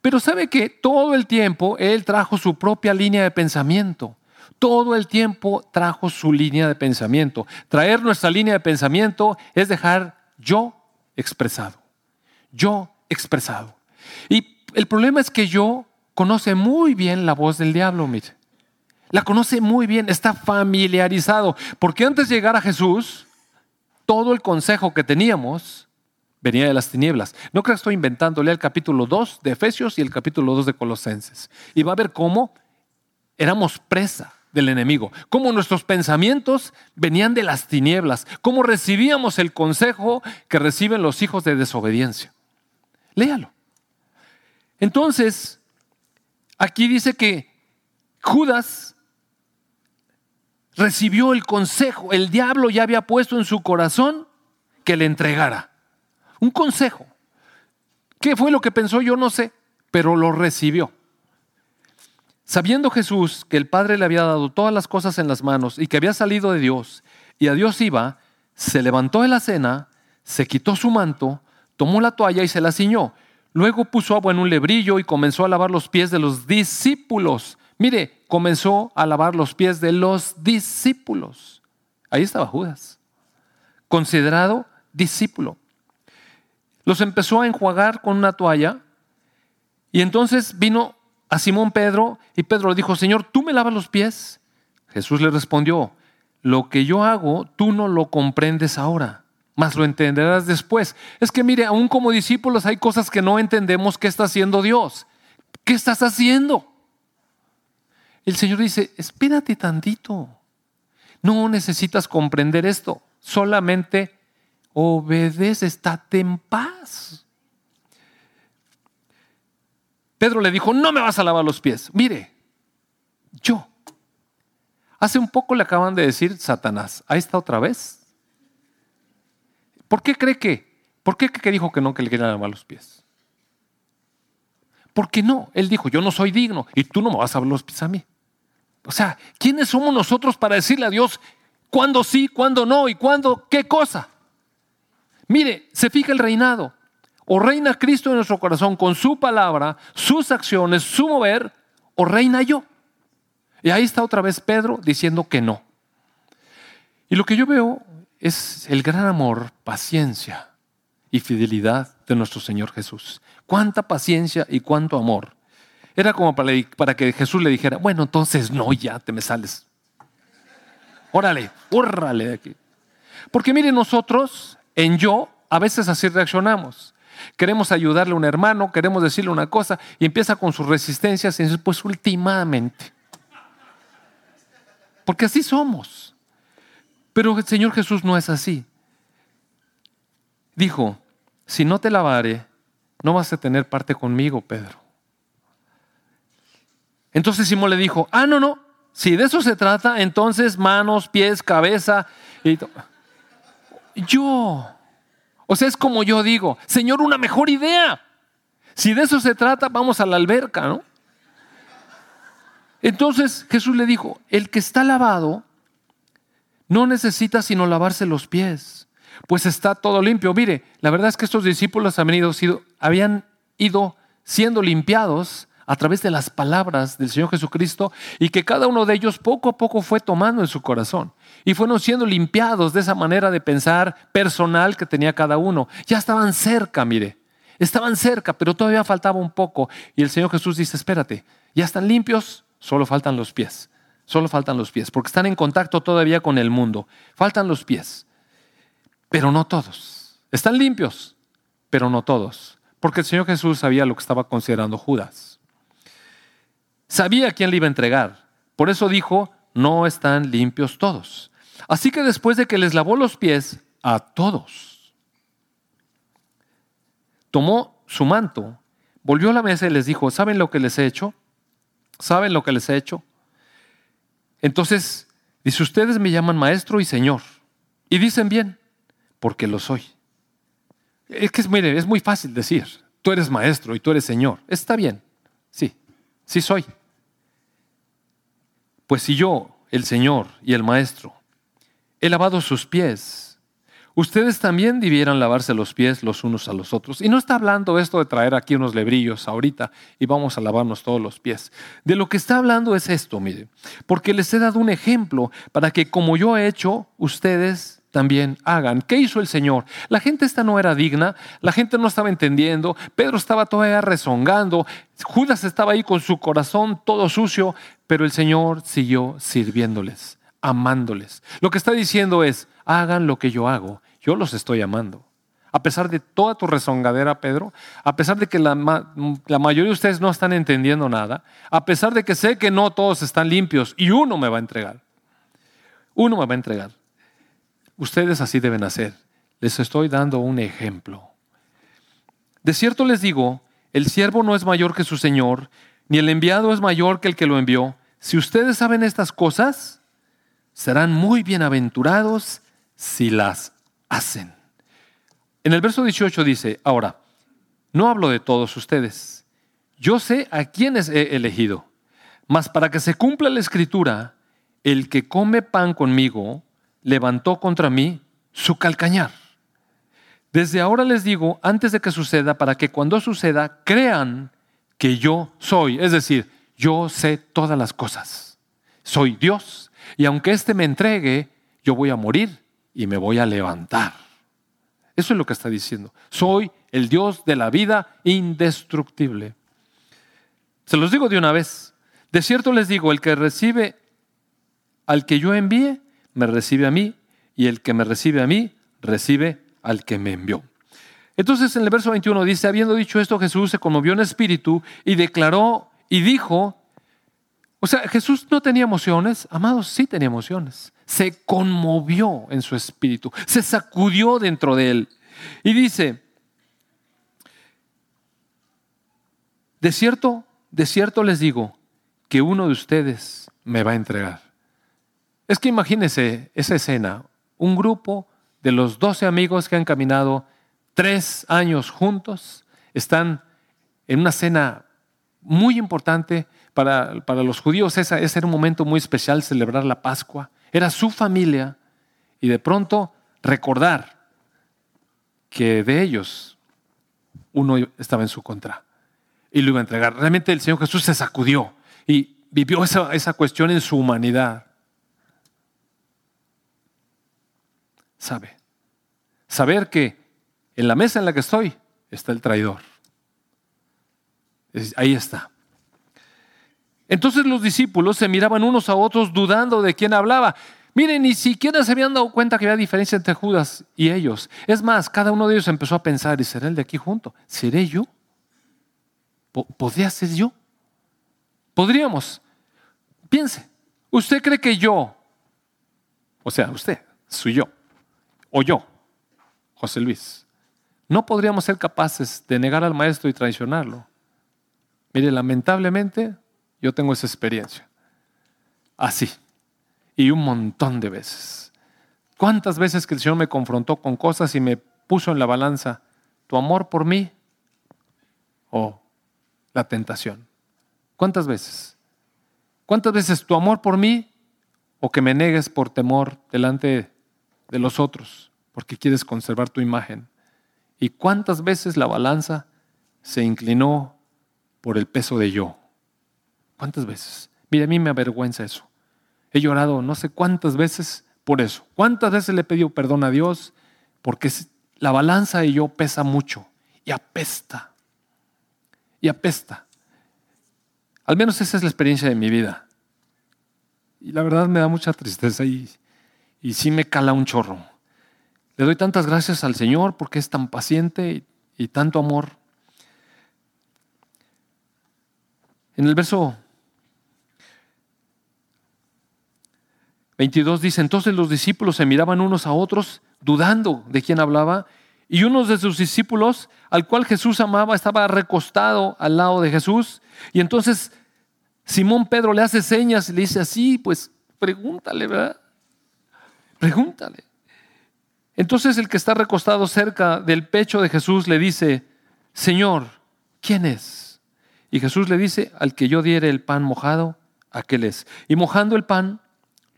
Pero sabe que todo el tiempo él trajo su propia línea de pensamiento. Todo el tiempo trajo su línea de pensamiento. Traer nuestra línea de pensamiento es dejar yo expresado. Yo expresado. Y el problema es que yo conoce muy bien la voz del diablo, mire. La conoce muy bien, está familiarizado. Porque antes de llegar a Jesús, todo el consejo que teníamos venía de las tinieblas. No creo que estoy inventando, lea el capítulo 2 de Efesios y el capítulo 2 de Colosenses. Y va a ver cómo éramos presa del enemigo, cómo nuestros pensamientos venían de las tinieblas, cómo recibíamos el consejo que reciben los hijos de desobediencia. Léalo. Entonces, aquí dice que Judas recibió el consejo, el diablo ya había puesto en su corazón que le entregara. Un consejo. ¿Qué fue lo que pensó? Yo no sé, pero lo recibió. Sabiendo Jesús que el Padre le había dado todas las cosas en las manos y que había salido de Dios y a Dios iba, se levantó de la cena, se quitó su manto, tomó la toalla y se la ciñó. Luego puso agua en un lebrillo y comenzó a lavar los pies de los discípulos. Mire, comenzó a lavar los pies de los discípulos. Ahí estaba Judas, considerado discípulo los empezó a enjuagar con una toalla y entonces vino a Simón Pedro y Pedro le dijo, Señor, ¿tú me lavas los pies? Jesús le respondió, lo que yo hago tú no lo comprendes ahora, mas lo entenderás después. Es que mire, aún como discípulos hay cosas que no entendemos qué está haciendo Dios. ¿Qué estás haciendo? El Señor dice, espérate tantito. No necesitas comprender esto, solamente obedece, estate en paz. Pedro le dijo, no me vas a lavar los pies. Mire, yo. Hace un poco le acaban de decir Satanás, ahí está otra vez. ¿Por qué cree que? ¿Por qué que dijo que no, que le quería lavar los pies? ¿Por qué no? Él dijo, yo no soy digno y tú no me vas a lavar los pies a mí. O sea, ¿quiénes somos nosotros para decirle a Dios cuándo sí, cuándo no y cuándo qué cosa? Mire, se fija el reinado. O reina Cristo en nuestro corazón con su palabra, sus acciones, su mover, o reina yo. Y ahí está otra vez Pedro diciendo que no. Y lo que yo veo es el gran amor, paciencia y fidelidad de nuestro Señor Jesús. Cuánta paciencia y cuánto amor. Era como para, que Jesús le dijera, bueno, entonces no, ya te me sales. Órale, órale de aquí. Porque mire, nosotros en yo a veces así reaccionamos. Queremos ayudarle a un hermano, queremos decirle una cosa y empieza con sus resistencias y dice, pues últimamente. Porque así somos. Pero el Señor Jesús no es así. Dijo, si no te lavare, no vas a tener parte conmigo, Pedro. Entonces Simón le dijo, ah, no, no, si de eso se trata, entonces manos, pies, cabeza. Y yo, o sea, es como yo digo, Señor, una mejor idea. Si de eso se trata, vamos a la alberca, ¿no? Entonces Jesús le dijo, el que está lavado no necesita sino lavarse los pies, pues está todo limpio. Mire, la verdad es que estos discípulos habían ido, habían ido siendo limpiados a través de las palabras del Señor Jesucristo y que cada uno de ellos poco a poco fue tomando en su corazón y fueron siendo limpiados de esa manera de pensar personal que tenía cada uno. Ya estaban cerca, mire, estaban cerca, pero todavía faltaba un poco y el Señor Jesús dice, espérate, ya están limpios, solo faltan los pies, solo faltan los pies, porque están en contacto todavía con el mundo, faltan los pies, pero no todos, están limpios, pero no todos, porque el Señor Jesús sabía lo que estaba considerando Judas. Sabía quién le iba a entregar. Por eso dijo, no están limpios todos. Así que después de que les lavó los pies a todos, tomó su manto, volvió a la mesa y les dijo, ¿saben lo que les he hecho? ¿Saben lo que les he hecho? Entonces, dice, ustedes me llaman maestro y señor. Y dicen bien, porque lo soy. Es que, mire, es muy fácil decir, tú eres maestro y tú eres señor. Está bien, sí, sí soy. Pues si yo, el Señor y el Maestro, he lavado sus pies, ustedes también debieran lavarse los pies los unos a los otros. Y no está hablando esto de traer aquí unos lebrillos ahorita y vamos a lavarnos todos los pies. De lo que está hablando es esto, mire, porque les he dado un ejemplo para que como yo he hecho, ustedes también hagan. ¿Qué hizo el Señor? La gente esta no era digna, la gente no estaba entendiendo, Pedro estaba todavía rezongando, Judas estaba ahí con su corazón todo sucio, pero el Señor siguió sirviéndoles, amándoles. Lo que está diciendo es, hagan lo que yo hago, yo los estoy amando. A pesar de toda tu rezongadera, Pedro, a pesar de que la, mayoría de ustedes no están entendiendo nada, a pesar de que sé que no todos están limpios y uno me va a entregar, uno me va a entregar. Ustedes así deben hacer. Les estoy dando un ejemplo. De cierto les digo, el siervo no es mayor que su Señor, ni el enviado es mayor que el que lo envió. Si ustedes saben estas cosas, serán muy bienaventurados si las hacen. En el verso 18 dice, ahora, no hablo de todos ustedes. Yo sé a quiénes he elegido, mas para que se cumpla la escritura, el que come pan conmigo levantó contra mí su calcañar. Desde ahora les digo, antes de que suceda, para que cuando suceda, crean que yo soy. Es decir, yo sé todas las cosas. Soy Dios. Y aunque éste me entregue, yo voy a morir y me voy a levantar. Eso es lo que está diciendo. Soy el Dios de la vida indestructible. Se los digo de una vez. De cierto les digo, el que recibe al que yo envíe, me recibe a mí, y el que me recibe a mí, recibe al que me envió. Entonces en el verso 21 dice, habiendo dicho esto, Jesús se conmovió en espíritu y declaró y dijo, o sea, Jesús no tenía emociones, amados, sí tenía emociones. Se conmovió en su espíritu, se sacudió dentro de él. Y dice, de cierto, de cierto les digo que uno de ustedes me va a entregar. Es que imagínense esa escena, un grupo de los doce amigos que han caminado tres años juntos, están en una cena muy importante para, los judíos. Ese era un momento muy especial, celebrar la Pascua. Era su familia y de pronto recordar que de ellos uno estaba en su contra y lo iba a entregar. Realmente el Señor Jesús se sacudió y vivió esa, esa cuestión en su humanidad. Sabe, saber que en la mesa en la que estoy está el traidor. Ahí está. Entonces los discípulos se miraban unos a otros dudando de quién hablaba. Miren, ni siquiera se habían dado cuenta que había diferencia entre Judas y ellos. Es más, cada uno de ellos empezó a pensar, ¿y será el de aquí junto? ¿Seré yo? ¿Podría ser yo? Podríamos. Piense, ¿usted cree que yo, o sea, usted, soy yo, o yo, José Luis, no podríamos ser capaces de negar al maestro y traicionarlo? Mire, lamentablemente yo tengo esa experiencia. Así. Y un montón de veces. ¿Cuántas veces que el Señor me confrontó con cosas y me puso en la balanza tu amor por mí o la tentación? ¿Cuántas veces? ¿Cuántas veces tu amor por mí o que me negues por temor delante de los otros porque quieres conservar tu imagen? ¿Y cuántas veces la balanza se inclinó por el peso de yo? ¿Cuántas veces? Mira, a mí me avergüenza eso. He llorado no sé cuántas veces por eso. ¿Cuántas veces le he pedido perdón a Dios? Porque la balanza de yo pesa mucho y apesta. Y apesta. Al menos esa es la experiencia de mi vida. Y la verdad me da mucha tristeza y, y sí me cala un chorro. Le doy tantas gracias al Señor porque es tan paciente y, y tanto amor. En el verso 22 dice, entonces los discípulos se miraban unos a otros, dudando de quién hablaba, y uno de sus discípulos, al cual Jesús amaba, estaba recostado al lado de Jesús. Y entonces Simón Pedro le hace señas y le dice así, pues pregúntale, ¿verdad? Pregúntale. Entonces el que está recostado cerca del pecho de Jesús le dice, Señor, ¿quién es? Y Jesús le dice, al que yo diere el pan mojado, aquel es. Y mojando el pan,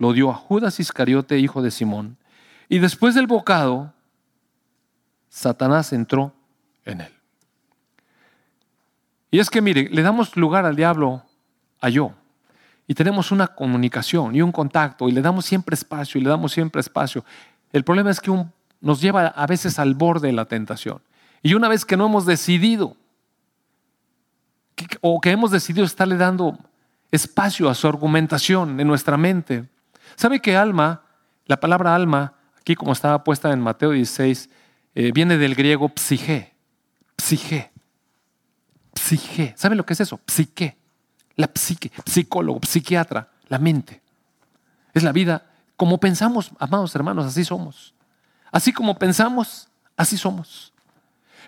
lo dio a Judas Iscariote, hijo de Simón. Y después del bocado, Satanás entró en él. Y es que, mire, le damos lugar al diablo a yo. Y tenemos una comunicación y un contacto y le damos siempre espacio y le damos siempre espacio. El problema es que nos lleva a veces al borde de la tentación. Y una vez que no hemos decidido, o que hemos decidido estarle dando espacio a su argumentación en nuestra mente, ¿Sabe que alma, la palabra alma, aquí como estaba puesta en Mateo 16, eh, viene del griego psige, psige, psige. ¿Sabe lo que es eso? Psique, la psique, psicólogo, psiquiatra, la mente. Es la vida. Como pensamos, amados hermanos, así somos. Así como pensamos, así somos.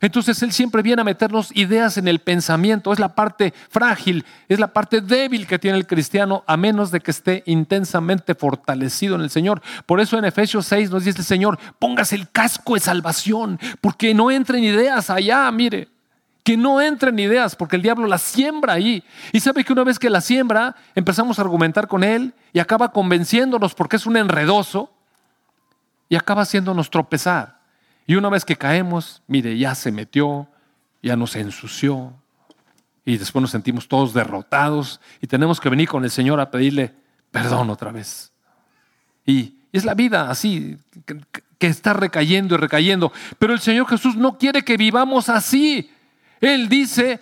Entonces Él siempre viene a meternos ideas en el pensamiento. Es la parte frágil, es la parte débil que tiene el cristiano, a menos de que esté intensamente fortalecido en el Señor. Por eso en Efesios 6 nos dice el Señor, póngase el casco de salvación, porque no entren ideas allá, mire. Que no entren ideas, porque el diablo las siembra ahí. Y sabe que una vez que la siembra, empezamos a argumentar con él y acaba convenciéndonos porque es un enredoso y acaba haciéndonos tropezar. Y una vez que caemos, mire, ya se metió, ya nos ensució. Y después nos sentimos todos derrotados y tenemos que venir con el Señor a pedirle perdón otra vez. Y es la vida así, que está recayendo y recayendo. Pero el Señor Jesús no quiere que vivamos así. Él dice,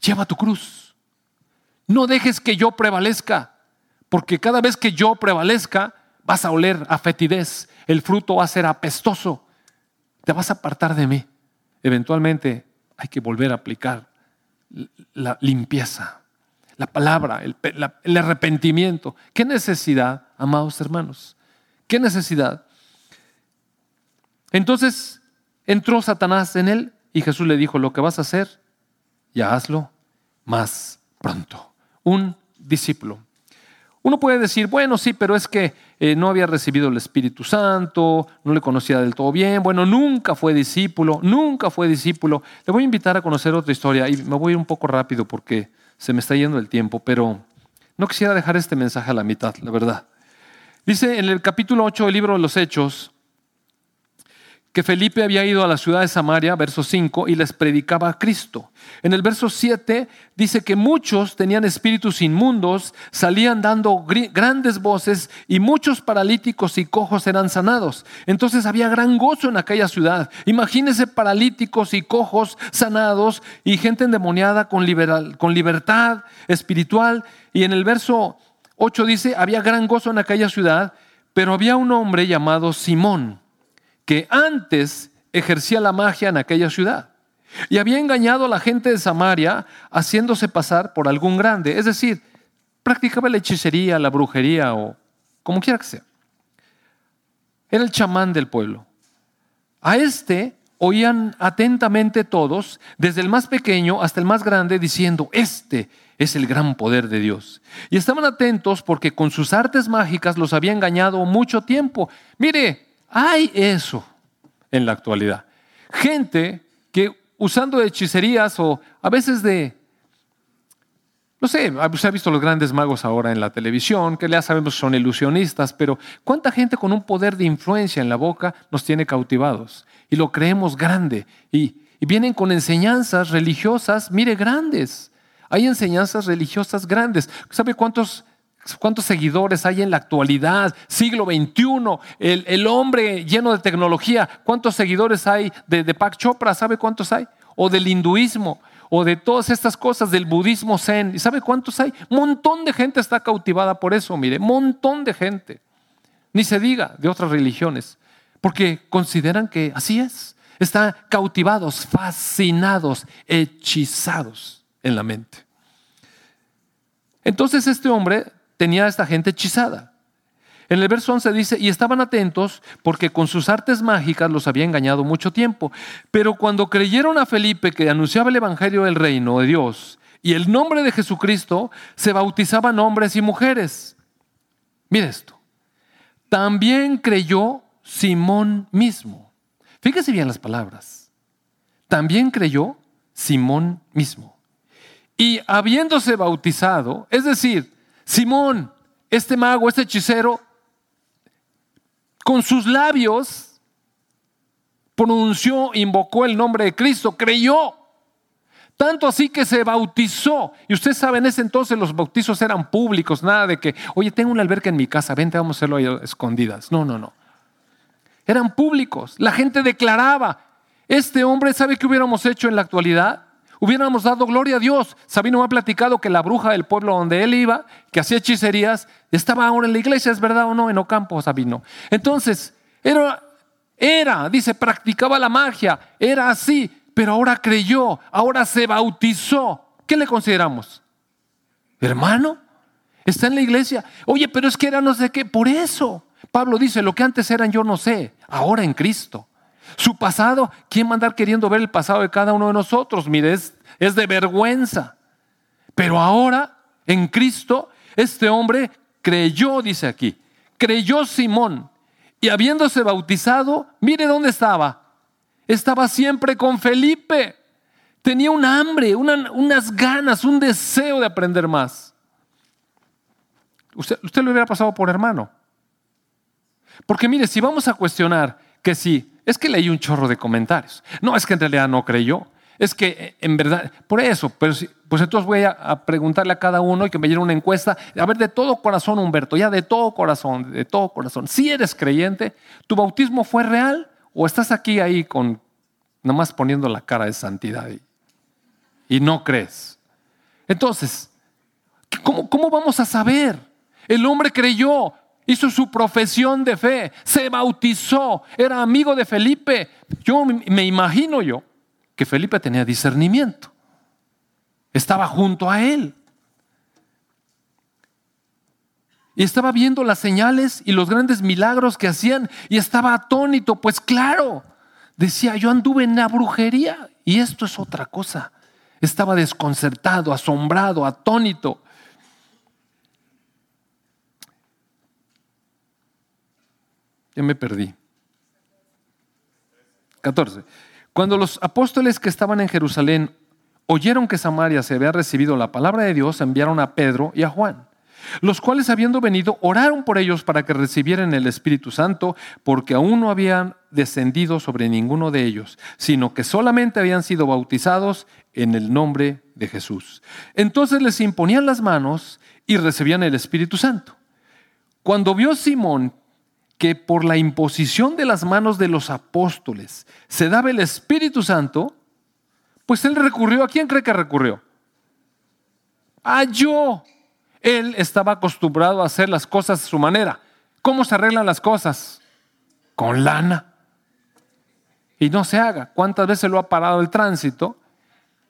lleva tu cruz. No dejes que yo prevalezca, porque cada vez que yo prevalezca, vas a oler a fetidez. El fruto va a ser apestoso te vas a apartar de mí. Eventualmente hay que volver a aplicar la limpieza, la palabra, el, el arrepentimiento. ¿Qué necesidad, amados hermanos? ¿Qué necesidad? Entonces entró Satanás en él y Jesús le dijo, lo que vas a hacer, ya hazlo, más pronto. Un discípulo. Uno puede decir, bueno, sí, pero es que eh, no había recibido el Espíritu Santo, no le conocía del todo bien, bueno, nunca fue discípulo, nunca fue discípulo. Le voy a invitar a conocer otra historia y me voy a ir un poco rápido porque se me está yendo el tiempo, pero no quisiera dejar este mensaje a la mitad, la verdad. Dice en el capítulo 8 del libro de los Hechos, que Felipe había ido a la ciudad de Samaria, verso 5, y les predicaba a Cristo. En el verso 7 dice que muchos tenían espíritus inmundos, salían dando grandes voces y muchos paralíticos y cojos eran sanados. Entonces había gran gozo en aquella ciudad. Imagínense paralíticos y cojos sanados y gente endemoniada con, con libertad espiritual. Y en el verso 8 dice, había gran gozo en aquella ciudad, pero había un hombre llamado Simón que antes ejercía la magia en aquella ciudad y había engañado a la gente de Samaria haciéndose pasar por algún grande, es decir, practicaba la hechicería, la brujería o como quiera que sea. Era el chamán del pueblo. A este oían atentamente todos, desde el más pequeño hasta el más grande, diciendo, este es el gran poder de Dios. Y estaban atentos porque con sus artes mágicas los había engañado mucho tiempo. Mire, hay eso en la actualidad. Gente que usando hechicerías o a veces de, no sé, se ha visto los grandes magos ahora en la televisión, que ya sabemos son ilusionistas, pero ¿cuánta gente con un poder de influencia en la boca nos tiene cautivados? Y lo creemos grande. Y, y vienen con enseñanzas religiosas, mire, grandes. Hay enseñanzas religiosas grandes. ¿Sabe cuántos ¿Cuántos seguidores hay en la actualidad? Siglo XXI, el, hombre lleno de tecnología. ¿Cuántos seguidores hay de, de Pak Chopra? ¿Sabe cuántos hay? O del hinduismo, o de todas estas cosas, del budismo zen. ¿Y sabe cuántos hay? Montón de gente está cautivada por eso, mire, montón de gente. Ni se diga de otras religiones, porque consideran que así es. Están cautivados, fascinados, hechizados en la mente. Entonces este hombre tenía a esta gente hechizada. En el verso 11 dice, y estaban atentos porque con sus artes mágicas los había engañado mucho tiempo. Pero cuando creyeron a Felipe que anunciaba el Evangelio del reino de Dios y el nombre de Jesucristo, se bautizaban hombres y mujeres. Mire esto. También creyó Simón mismo. Fíjese bien las palabras. También creyó Simón mismo. Y habiéndose bautizado, es decir, Simón, este mago, este hechicero, con sus labios pronunció, invocó el nombre de Cristo, creyó. Tanto así que se bautizó. Y usted sabe, en ese entonces los bautizos eran públicos, nada de que, oye, tengo una alberca en mi casa, vente, vamos a hacerlo ahí escondidas. No, no, no. Eran públicos. La gente declaraba, este hombre, ¿sabe qué hubiéramos hecho en la actualidad? Hubiéramos dado gloria a Dios. Sabino me ha platicado que la bruja del pueblo donde él iba, que hacía hechicerías, estaba ahora en la iglesia, ¿es verdad o no? En Ocampo, Sabino. Entonces, era, era, dice, practicaba la magia, era así, pero ahora creyó, ahora se bautizó. ¿Qué le consideramos? Hermano, está en la iglesia. Oye, pero es que era no sé qué, por eso. Pablo dice, lo que antes eran yo no sé, ahora en Cristo. Su pasado, ¿quién va a andar queriendo ver el pasado de cada uno de nosotros? Mire, es, de vergüenza. Pero ahora, en Cristo, este hombre creyó, dice aquí, creyó Simón. Y habiéndose bautizado, mire dónde estaba. Estaba siempre con Felipe. Tenía un hambre, unas ganas, un deseo de aprender más. Usted, usted lo hubiera pasado por hermano. Porque mire, si vamos a cuestionar que si es que leí un chorro de comentarios. No, es que en realidad no creyó. Es que eh, en verdad, por eso, pero pues entonces voy a, preguntarle a cada uno y que me llene una encuesta. A ver, de todo corazón, Humberto, ya de todo corazón, de todo corazón. Si eres creyente, ¿tu bautismo fue real o estás aquí ahí con nomás poniendo la cara de santidad y, y no crees? Entonces, ¿cómo, ¿cómo vamos a saber? El hombre creyó, hizo su profesión de fe, se bautizó, era amigo de Felipe. Yo me imagino yo que Felipe tenía discernimiento. Estaba junto a él. Y estaba viendo las señales y los grandes milagros que hacían y estaba atónito, pues claro, decía, yo anduve en la brujería y esto es otra cosa. Estaba desconcertado, asombrado, atónito. Me perdí. 14. Cuando los apóstoles que estaban en Jerusalén oyeron que Samaria se había recibido la palabra de Dios, enviaron a Pedro y a Juan, los cuales habiendo venido oraron por ellos para que recibieran el Espíritu Santo, porque aún no habían descendido sobre ninguno de ellos, sino que solamente habían sido bautizados en el nombre de Jesús. Entonces les imponían las manos y recibían el Espíritu Santo. Cuando vio Simón que por la imposición de las manos de los apóstoles se daba el Espíritu Santo, pues él recurrió, ¿a quién cree que recurrió? A yo. Él estaba acostumbrado a hacer las cosas a su manera. ¿Cómo se arreglan las cosas? Con lana. Y no se haga. ¿Cuántas veces lo ha parado el tránsito?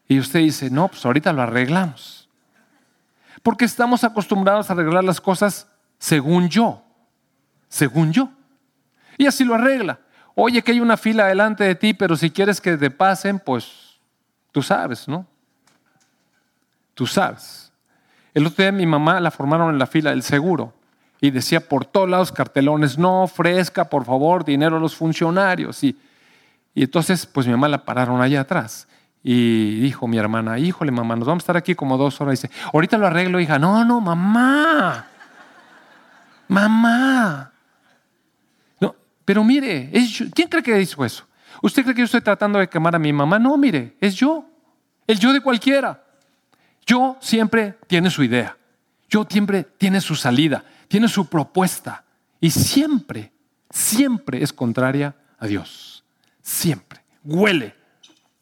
Y usted dice, no, pues ahorita lo arreglamos. Porque estamos acostumbrados a arreglar las cosas según yo. Según yo. Y así lo arregla. Oye, que hay una fila delante de ti, pero si quieres que te pasen, pues Tú sabes, ¿no? Tú sabes. El otro día mi mamá la formaron en la fila del seguro y decía por todos lados cartelones, no ofrezca, por favor, dinero a los funcionarios. Y, y entonces, pues mi mamá la pararon allá atrás. Y dijo mi hermana, híjole mamá, nos vamos a estar aquí como dos horas. Dice, ahorita lo arreglo, hija. No, no, mamá. Mamá. Pero mire, ¿quién cree que hizo eso? ¿Usted cree que yo estoy tratando de quemar a mi mamá? No, mire, es yo. El yo de cualquiera. Yo siempre tiene su idea. Yo siempre tiene su salida, tiene su propuesta. Y siempre, siempre es contraria a Dios. Siempre. Huele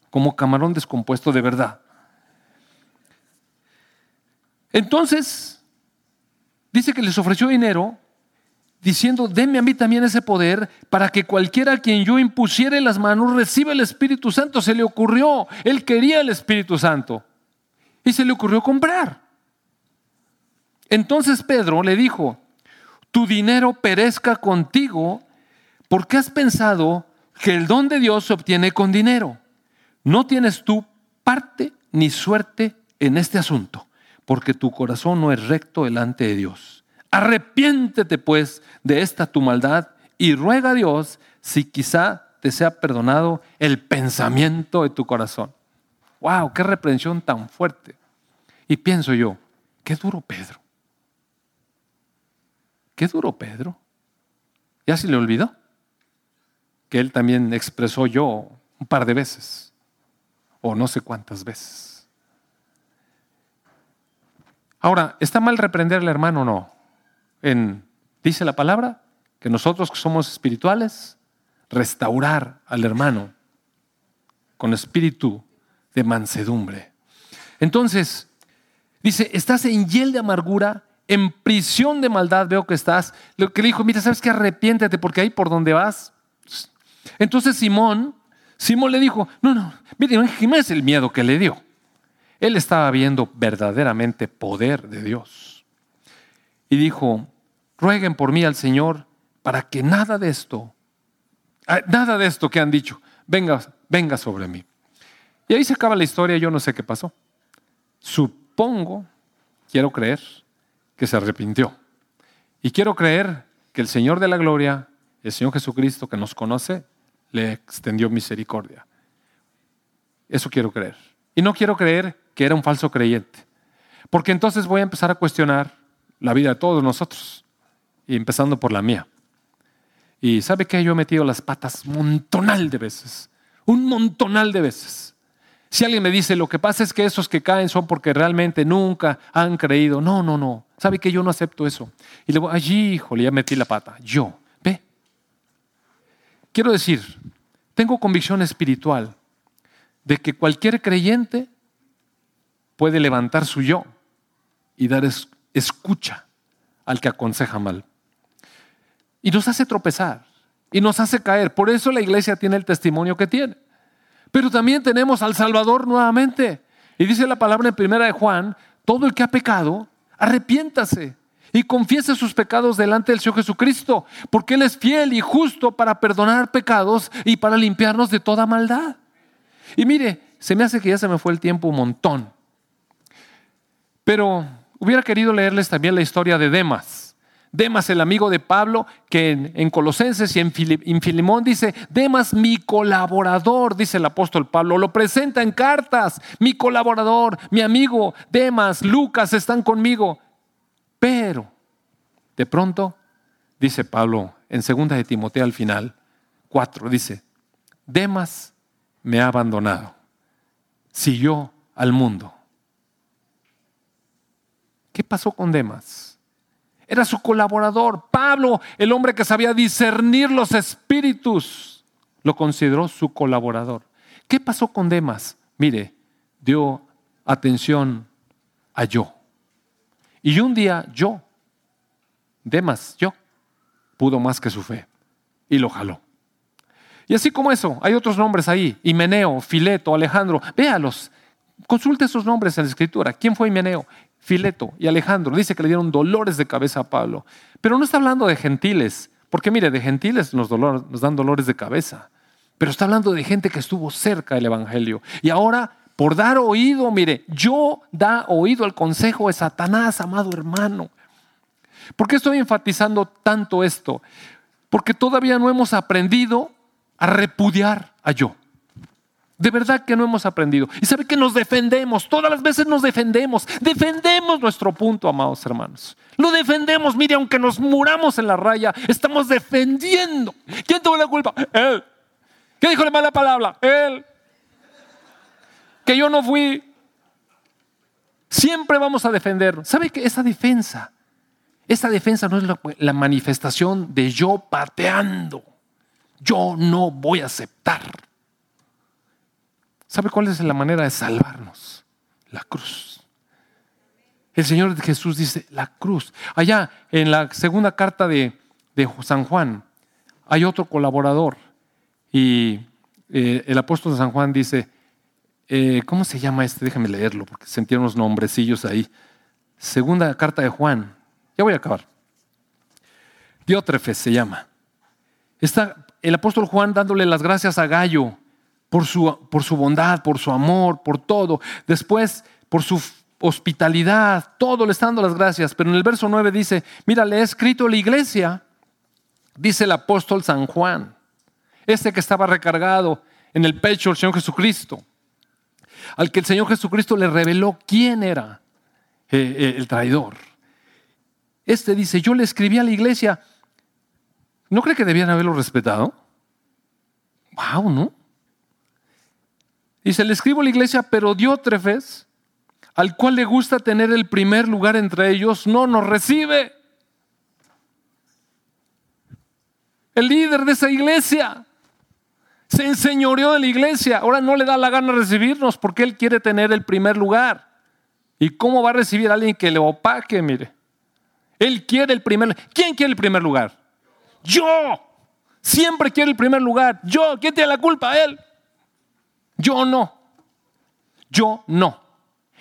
como camarón descompuesto de verdad. Entonces, dice que les ofreció dinero diciendo, denme a mí también ese poder para que cualquiera a quien yo impusiere las manos reciba el Espíritu Santo. Se le ocurrió, él quería el Espíritu Santo y se le ocurrió comprar. Entonces Pedro le dijo, tu dinero perezca contigo porque has pensado que el don de Dios se obtiene con dinero. No tienes tú parte ni suerte en este asunto, porque tu corazón no es recto delante de Dios. Arrepiéntete pues de esta tu maldad y ruega a Dios si quizá te sea perdonado el pensamiento de tu corazón. ¡Wow! ¡Qué reprensión tan fuerte! Y pienso yo, qué duro Pedro. Qué duro Pedro. ¿Ya se le olvidó? Que él también expresó yo un par de veces, o no sé cuántas veces. Ahora, ¿está mal reprender al hermano o no? Dice la palabra, que nosotros que somos espirituales, restaurar al hermano con espíritu de mansedumbre. Entonces, dice, estás en hiel de amargura, en prisión de maldad veo que estás. Lo que le dijo, mira, ¿sabes qué? Arrepiéntete porque ahí por donde vas. Entonces Simón, Simón le dijo, no, no, mire, es el miedo que le dio. Él estaba viendo verdaderamente poder de Dios. Y dijo, rueguen por mí al Señor para que nada de esto, ah, nada de esto que han dicho, venga, venga sobre mí. Y ahí se acaba la historia, yo no sé qué pasó. Supongo, quiero creer, que se arrepintió. Y quiero creer que el Señor de la Gloria, el Señor Jesucristo que nos conoce, le extendió misericordia. Eso quiero creer. Y no quiero creer que era un falso creyente. Porque entonces voy a empezar a cuestionar la vida de todos nosotros y empezando por la mía. Y sabe que yo he metido las patas montonal de veces, un montonal de veces. Si alguien me dice, lo que pasa es que esos que caen son porque realmente nunca han creído. No, no, no. ¿Sabe que yo no acepto eso? Y luego, allí, híjole, ya metí la pata. Yo, ve. Quiero decir, tengo convicción espiritual de que cualquier creyente puede levantar su yo y dar escucha al que aconseja mal. Y nos hace tropezar y nos hace caer. Por eso la iglesia tiene el testimonio que tiene. Pero también tenemos al Salvador nuevamente. Y dice la palabra en primera de Juan, todo el que ha pecado, arrepiéntase y confiese sus pecados delante del Señor Jesucristo, porque Él es fiel y justo para perdonar pecados y para limpiarnos de toda maldad. Y mire, se me hace que ya se me fue el tiempo un montón. Pero hubiera querido leerles también la historia de Demas. Demas, el amigo de Pablo, que en, Colosenses y en, en, Filimón dice, Demas, mi colaborador, dice el apóstol Pablo, lo presenta en cartas, mi colaborador, mi amigo, Demas, Lucas están conmigo. Pero, de pronto, dice Pablo en 2 de Timoteo al final, 4, dice, Demas me ha abandonado, siguió al mundo. ¿Qué pasó con Demas? Era su colaborador. Pablo, el hombre que sabía discernir los espíritus, lo consideró su colaborador. ¿Qué pasó con Demas? Mire, dio atención a yo. Y un día yo, Demas, yo, pudo más que su fe y lo jaló. Y así como eso, hay otros nombres ahí, Himeneo, Fileto, Alejandro, véalos, consulte esos nombres en la escritura. ¿Quién fue Himeneo? Fileto y Alejandro. Dice que le dieron dolores de cabeza a Pablo. Pero no está hablando de gentiles, porque mire, de gentiles nos, dan dolores de cabeza. Pero está hablando de gente que estuvo cerca del Evangelio. Y ahora, por dar oído, mire, yo da oído al consejo de Satanás, amado hermano. ¿Por qué estoy enfatizando tanto esto? Porque todavía no hemos aprendido a repudiar a yo. De verdad que no hemos aprendido. Y sabe que nos defendemos, todas las veces nos defendemos. Defendemos nuestro punto, amados hermanos. Lo defendemos, mire, aunque nos muramos en la raya, estamos defendiendo. ¿Quién tuvo la culpa? Él. ¿Qué dijo la mala palabra? Él. Que yo no fui. Siempre vamos a defender. ¿Sabe que esa defensa, esa defensa no es la, la manifestación de yo pateando? Yo no voy a aceptar. ¿Sabe cuál es la manera de salvarnos? La cruz. El Señor Jesús dice, la cruz. Allá en la segunda carta de, San Juan hay otro colaborador y eh, el apóstol de San Juan dice, eh, ¿cómo se llama este? Déjame leerlo porque sentí unos nombrecillos ahí. Segunda carta de Juan, ya voy a acabar. Diótrefes se llama. Está el apóstol Juan dándole las gracias a Gallo por su, por su bondad, por su amor, por todo. Después, por su hospitalidad, todo le está dando las gracias. Pero en el verso 9 dice, mira, le he escrito a la iglesia, dice el apóstol San Juan, este que estaba recargado en el pecho del Señor Jesucristo, al que el Señor Jesucristo le reveló quién era eh, eh, el traidor. Este dice, yo le escribí a la iglesia ¿No cree que debían haberlo respetado? Wow, ¿no? Y se le escribo a la iglesia, pero Diótrefes, al cual le gusta tener el primer lugar entre ellos, no nos recibe. El líder de esa iglesia se enseñoreó de la iglesia. Ahora no le da la gana recibirnos porque él quiere tener el primer lugar. ¿Y cómo va a recibir a alguien que le opaque? Mire, él quiere el primer ¿Quién quiere el primer lugar? Yo. Siempre quiere el primer lugar. Yo. ¿Quién tiene la culpa? Él. Yo no. Yo no.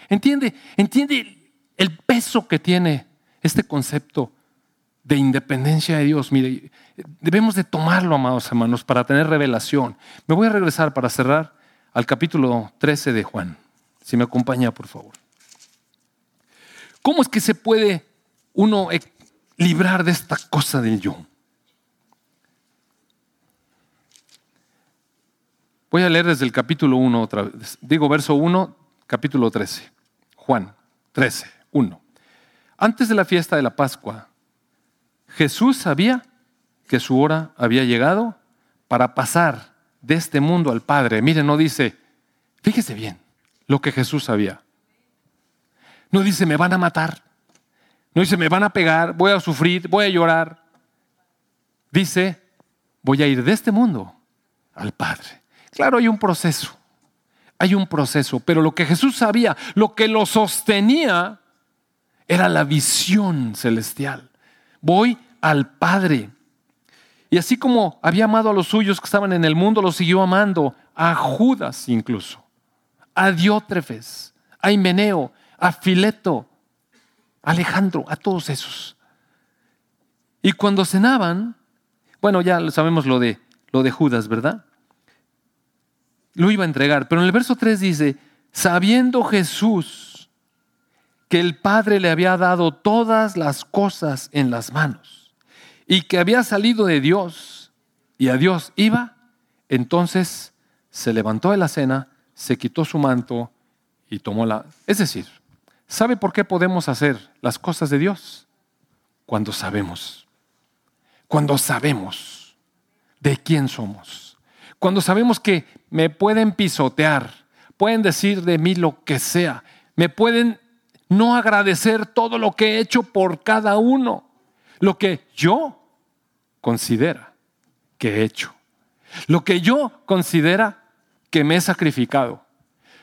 ¿Entiende? ¿Entiende el peso que tiene este concepto de independencia de Dios? Mire, debemos de tomarlo, amados hermanos, para tener revelación. Me voy a regresar para cerrar al capítulo 13 de Juan. Si me acompaña, por favor. ¿Cómo es que se puede uno librar de esta cosa del yo? Voy a leer desde el capítulo 1 otra vez. Digo verso 1, capítulo 13. Juan 13, 1. Antes de la fiesta de la Pascua, Jesús sabía que su hora había llegado para pasar de este mundo al Padre. Mire, no dice, fíjese bien lo que Jesús sabía. No dice, me van a matar. No dice, me van a pegar, voy a sufrir, voy a llorar. Dice, voy a ir de este mundo al Padre. Claro, hay un proceso, hay un proceso, pero lo que Jesús sabía, lo que lo sostenía, era la visión celestial. Voy al Padre. Y así como había amado a los suyos que estaban en el mundo, lo siguió amando, a Judas incluso, a Diótrefes, a Himeneo, a Fileto, a Alejandro, a todos esos. Y cuando cenaban, bueno, ya sabemos lo de, lo de Judas, ¿verdad? Lo iba a entregar. Pero en el verso 3 dice, sabiendo Jesús que el Padre le había dado todas las cosas en las manos y que había salido de Dios y a Dios iba, entonces se levantó de la cena, se quitó su manto y tomó la... Es decir, ¿sabe por qué podemos hacer las cosas de Dios? Cuando sabemos. Cuando sabemos de quién somos. Cuando sabemos que me pueden pisotear, pueden decir de mí lo que sea, me pueden no agradecer todo lo que he hecho por cada uno, lo que yo considera que he hecho, lo que yo considera que me he sacrificado,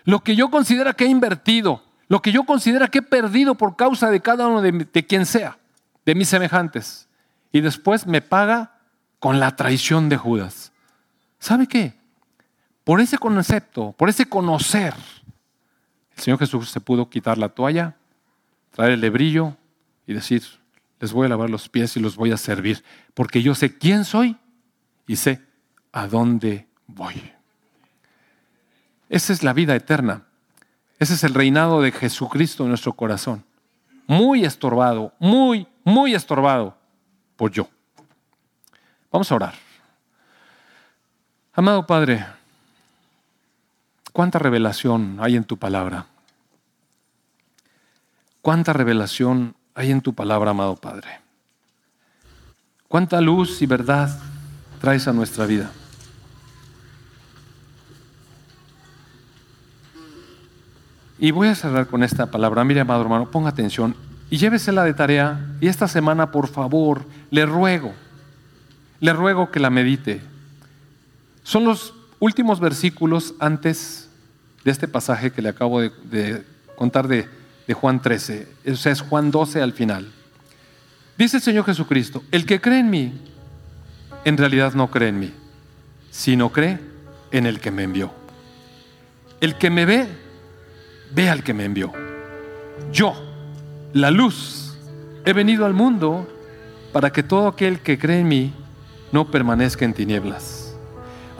lo que yo considera que he invertido, lo que yo considera que he perdido por causa de cada uno de, de quien sea, de mis semejantes, y después me paga con la traición de Judas. ¿Sabe qué? Por ese concepto, por ese conocer, el Señor Jesús se pudo quitar la toalla, traer el lebrillo y decir, les voy a lavar los pies y los voy a servir, porque yo sé quién soy y sé a dónde voy. Esa es la vida eterna. Ese es el reinado de Jesucristo en nuestro corazón. Muy estorbado, muy, muy estorbado por yo. Vamos a orar. Amado Padre, ¿Cuánta revelación hay en tu palabra? ¿Cuánta revelación hay en tu palabra, amado Padre? ¿Cuánta luz y verdad traes a nuestra vida? Y voy a cerrar con esta palabra. Mire, amado hermano, ponga atención y llévesela de tarea. Y esta semana, por favor, le ruego, le ruego que la medite. Son los últimos versículos antes de este pasaje que le acabo de, contar de, de Juan 13. O sea, es Juan 12 al final. Dice el Señor Jesucristo, el que cree en mí, en realidad no cree en mí, sino cree en el que me envió. El que me ve, ve al que me envió. Yo, la luz, he venido al mundo para que todo aquel que cree en mí no permanezca en tinieblas.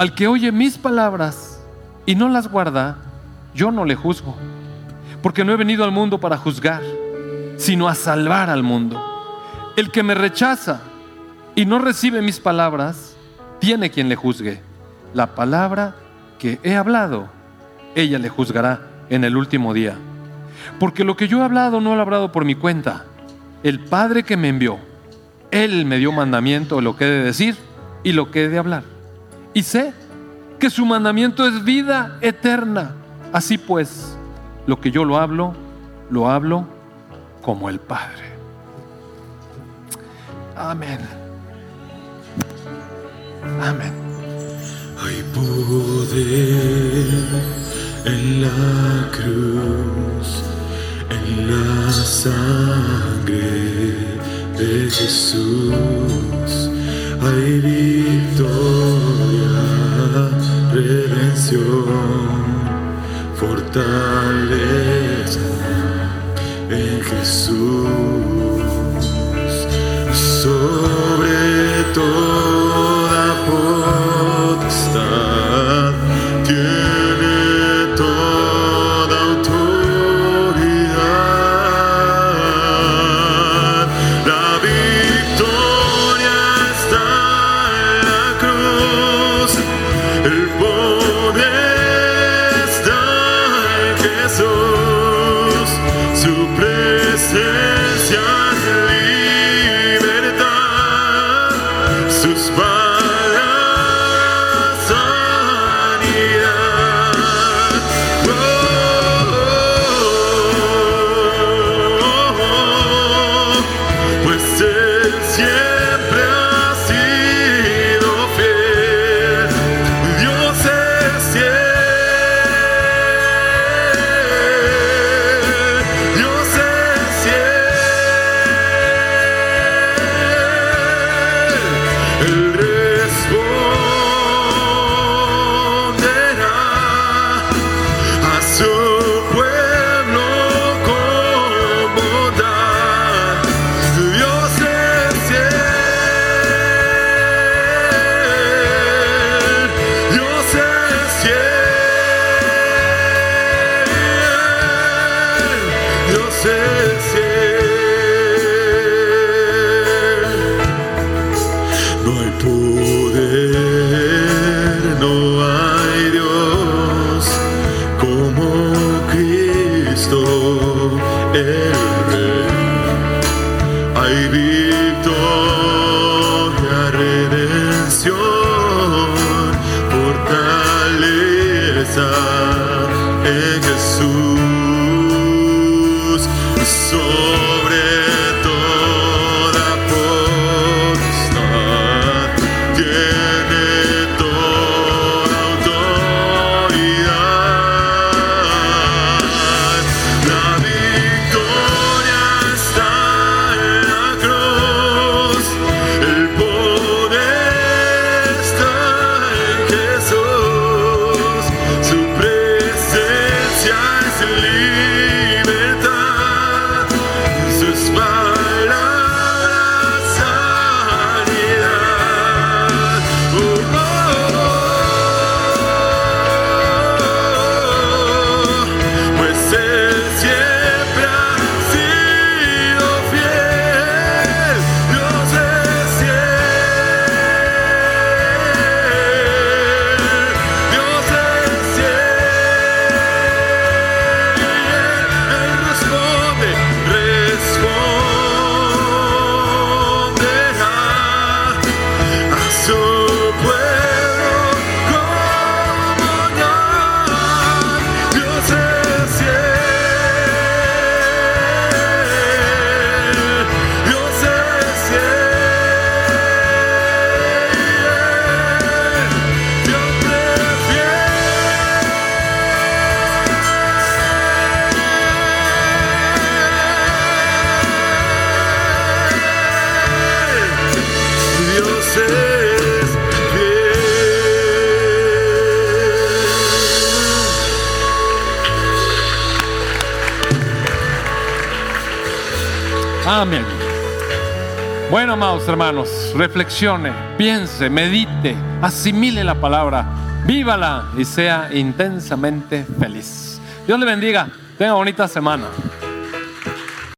Al que oye mis palabras y no las guarda, yo no le juzgo, porque no he venido al mundo para juzgar, sino a salvar al mundo. El que me rechaza y no recibe mis palabras, tiene quien le juzgue. La palabra que he hablado, ella le juzgará en el último día. Porque lo que yo he hablado no lo he hablado por mi cuenta. El Padre que me envió, Él me dio mandamiento de lo que he de decir y lo que he de hablar. Y sé que su mandamiento es vida eterna. Así pues, lo que yo lo hablo, lo hablo como el Padre. Amén. Amén. Hay poder en la cruz, en la sangre de Jesús. Hay victoria, redención fortaleza en Jesús. Sobre toda riqueza en Jesús. hermanos, reflexione, piense, medite, asimile la palabra, vívala y sea intensamente feliz. Dios le bendiga. Tenga bonita semana.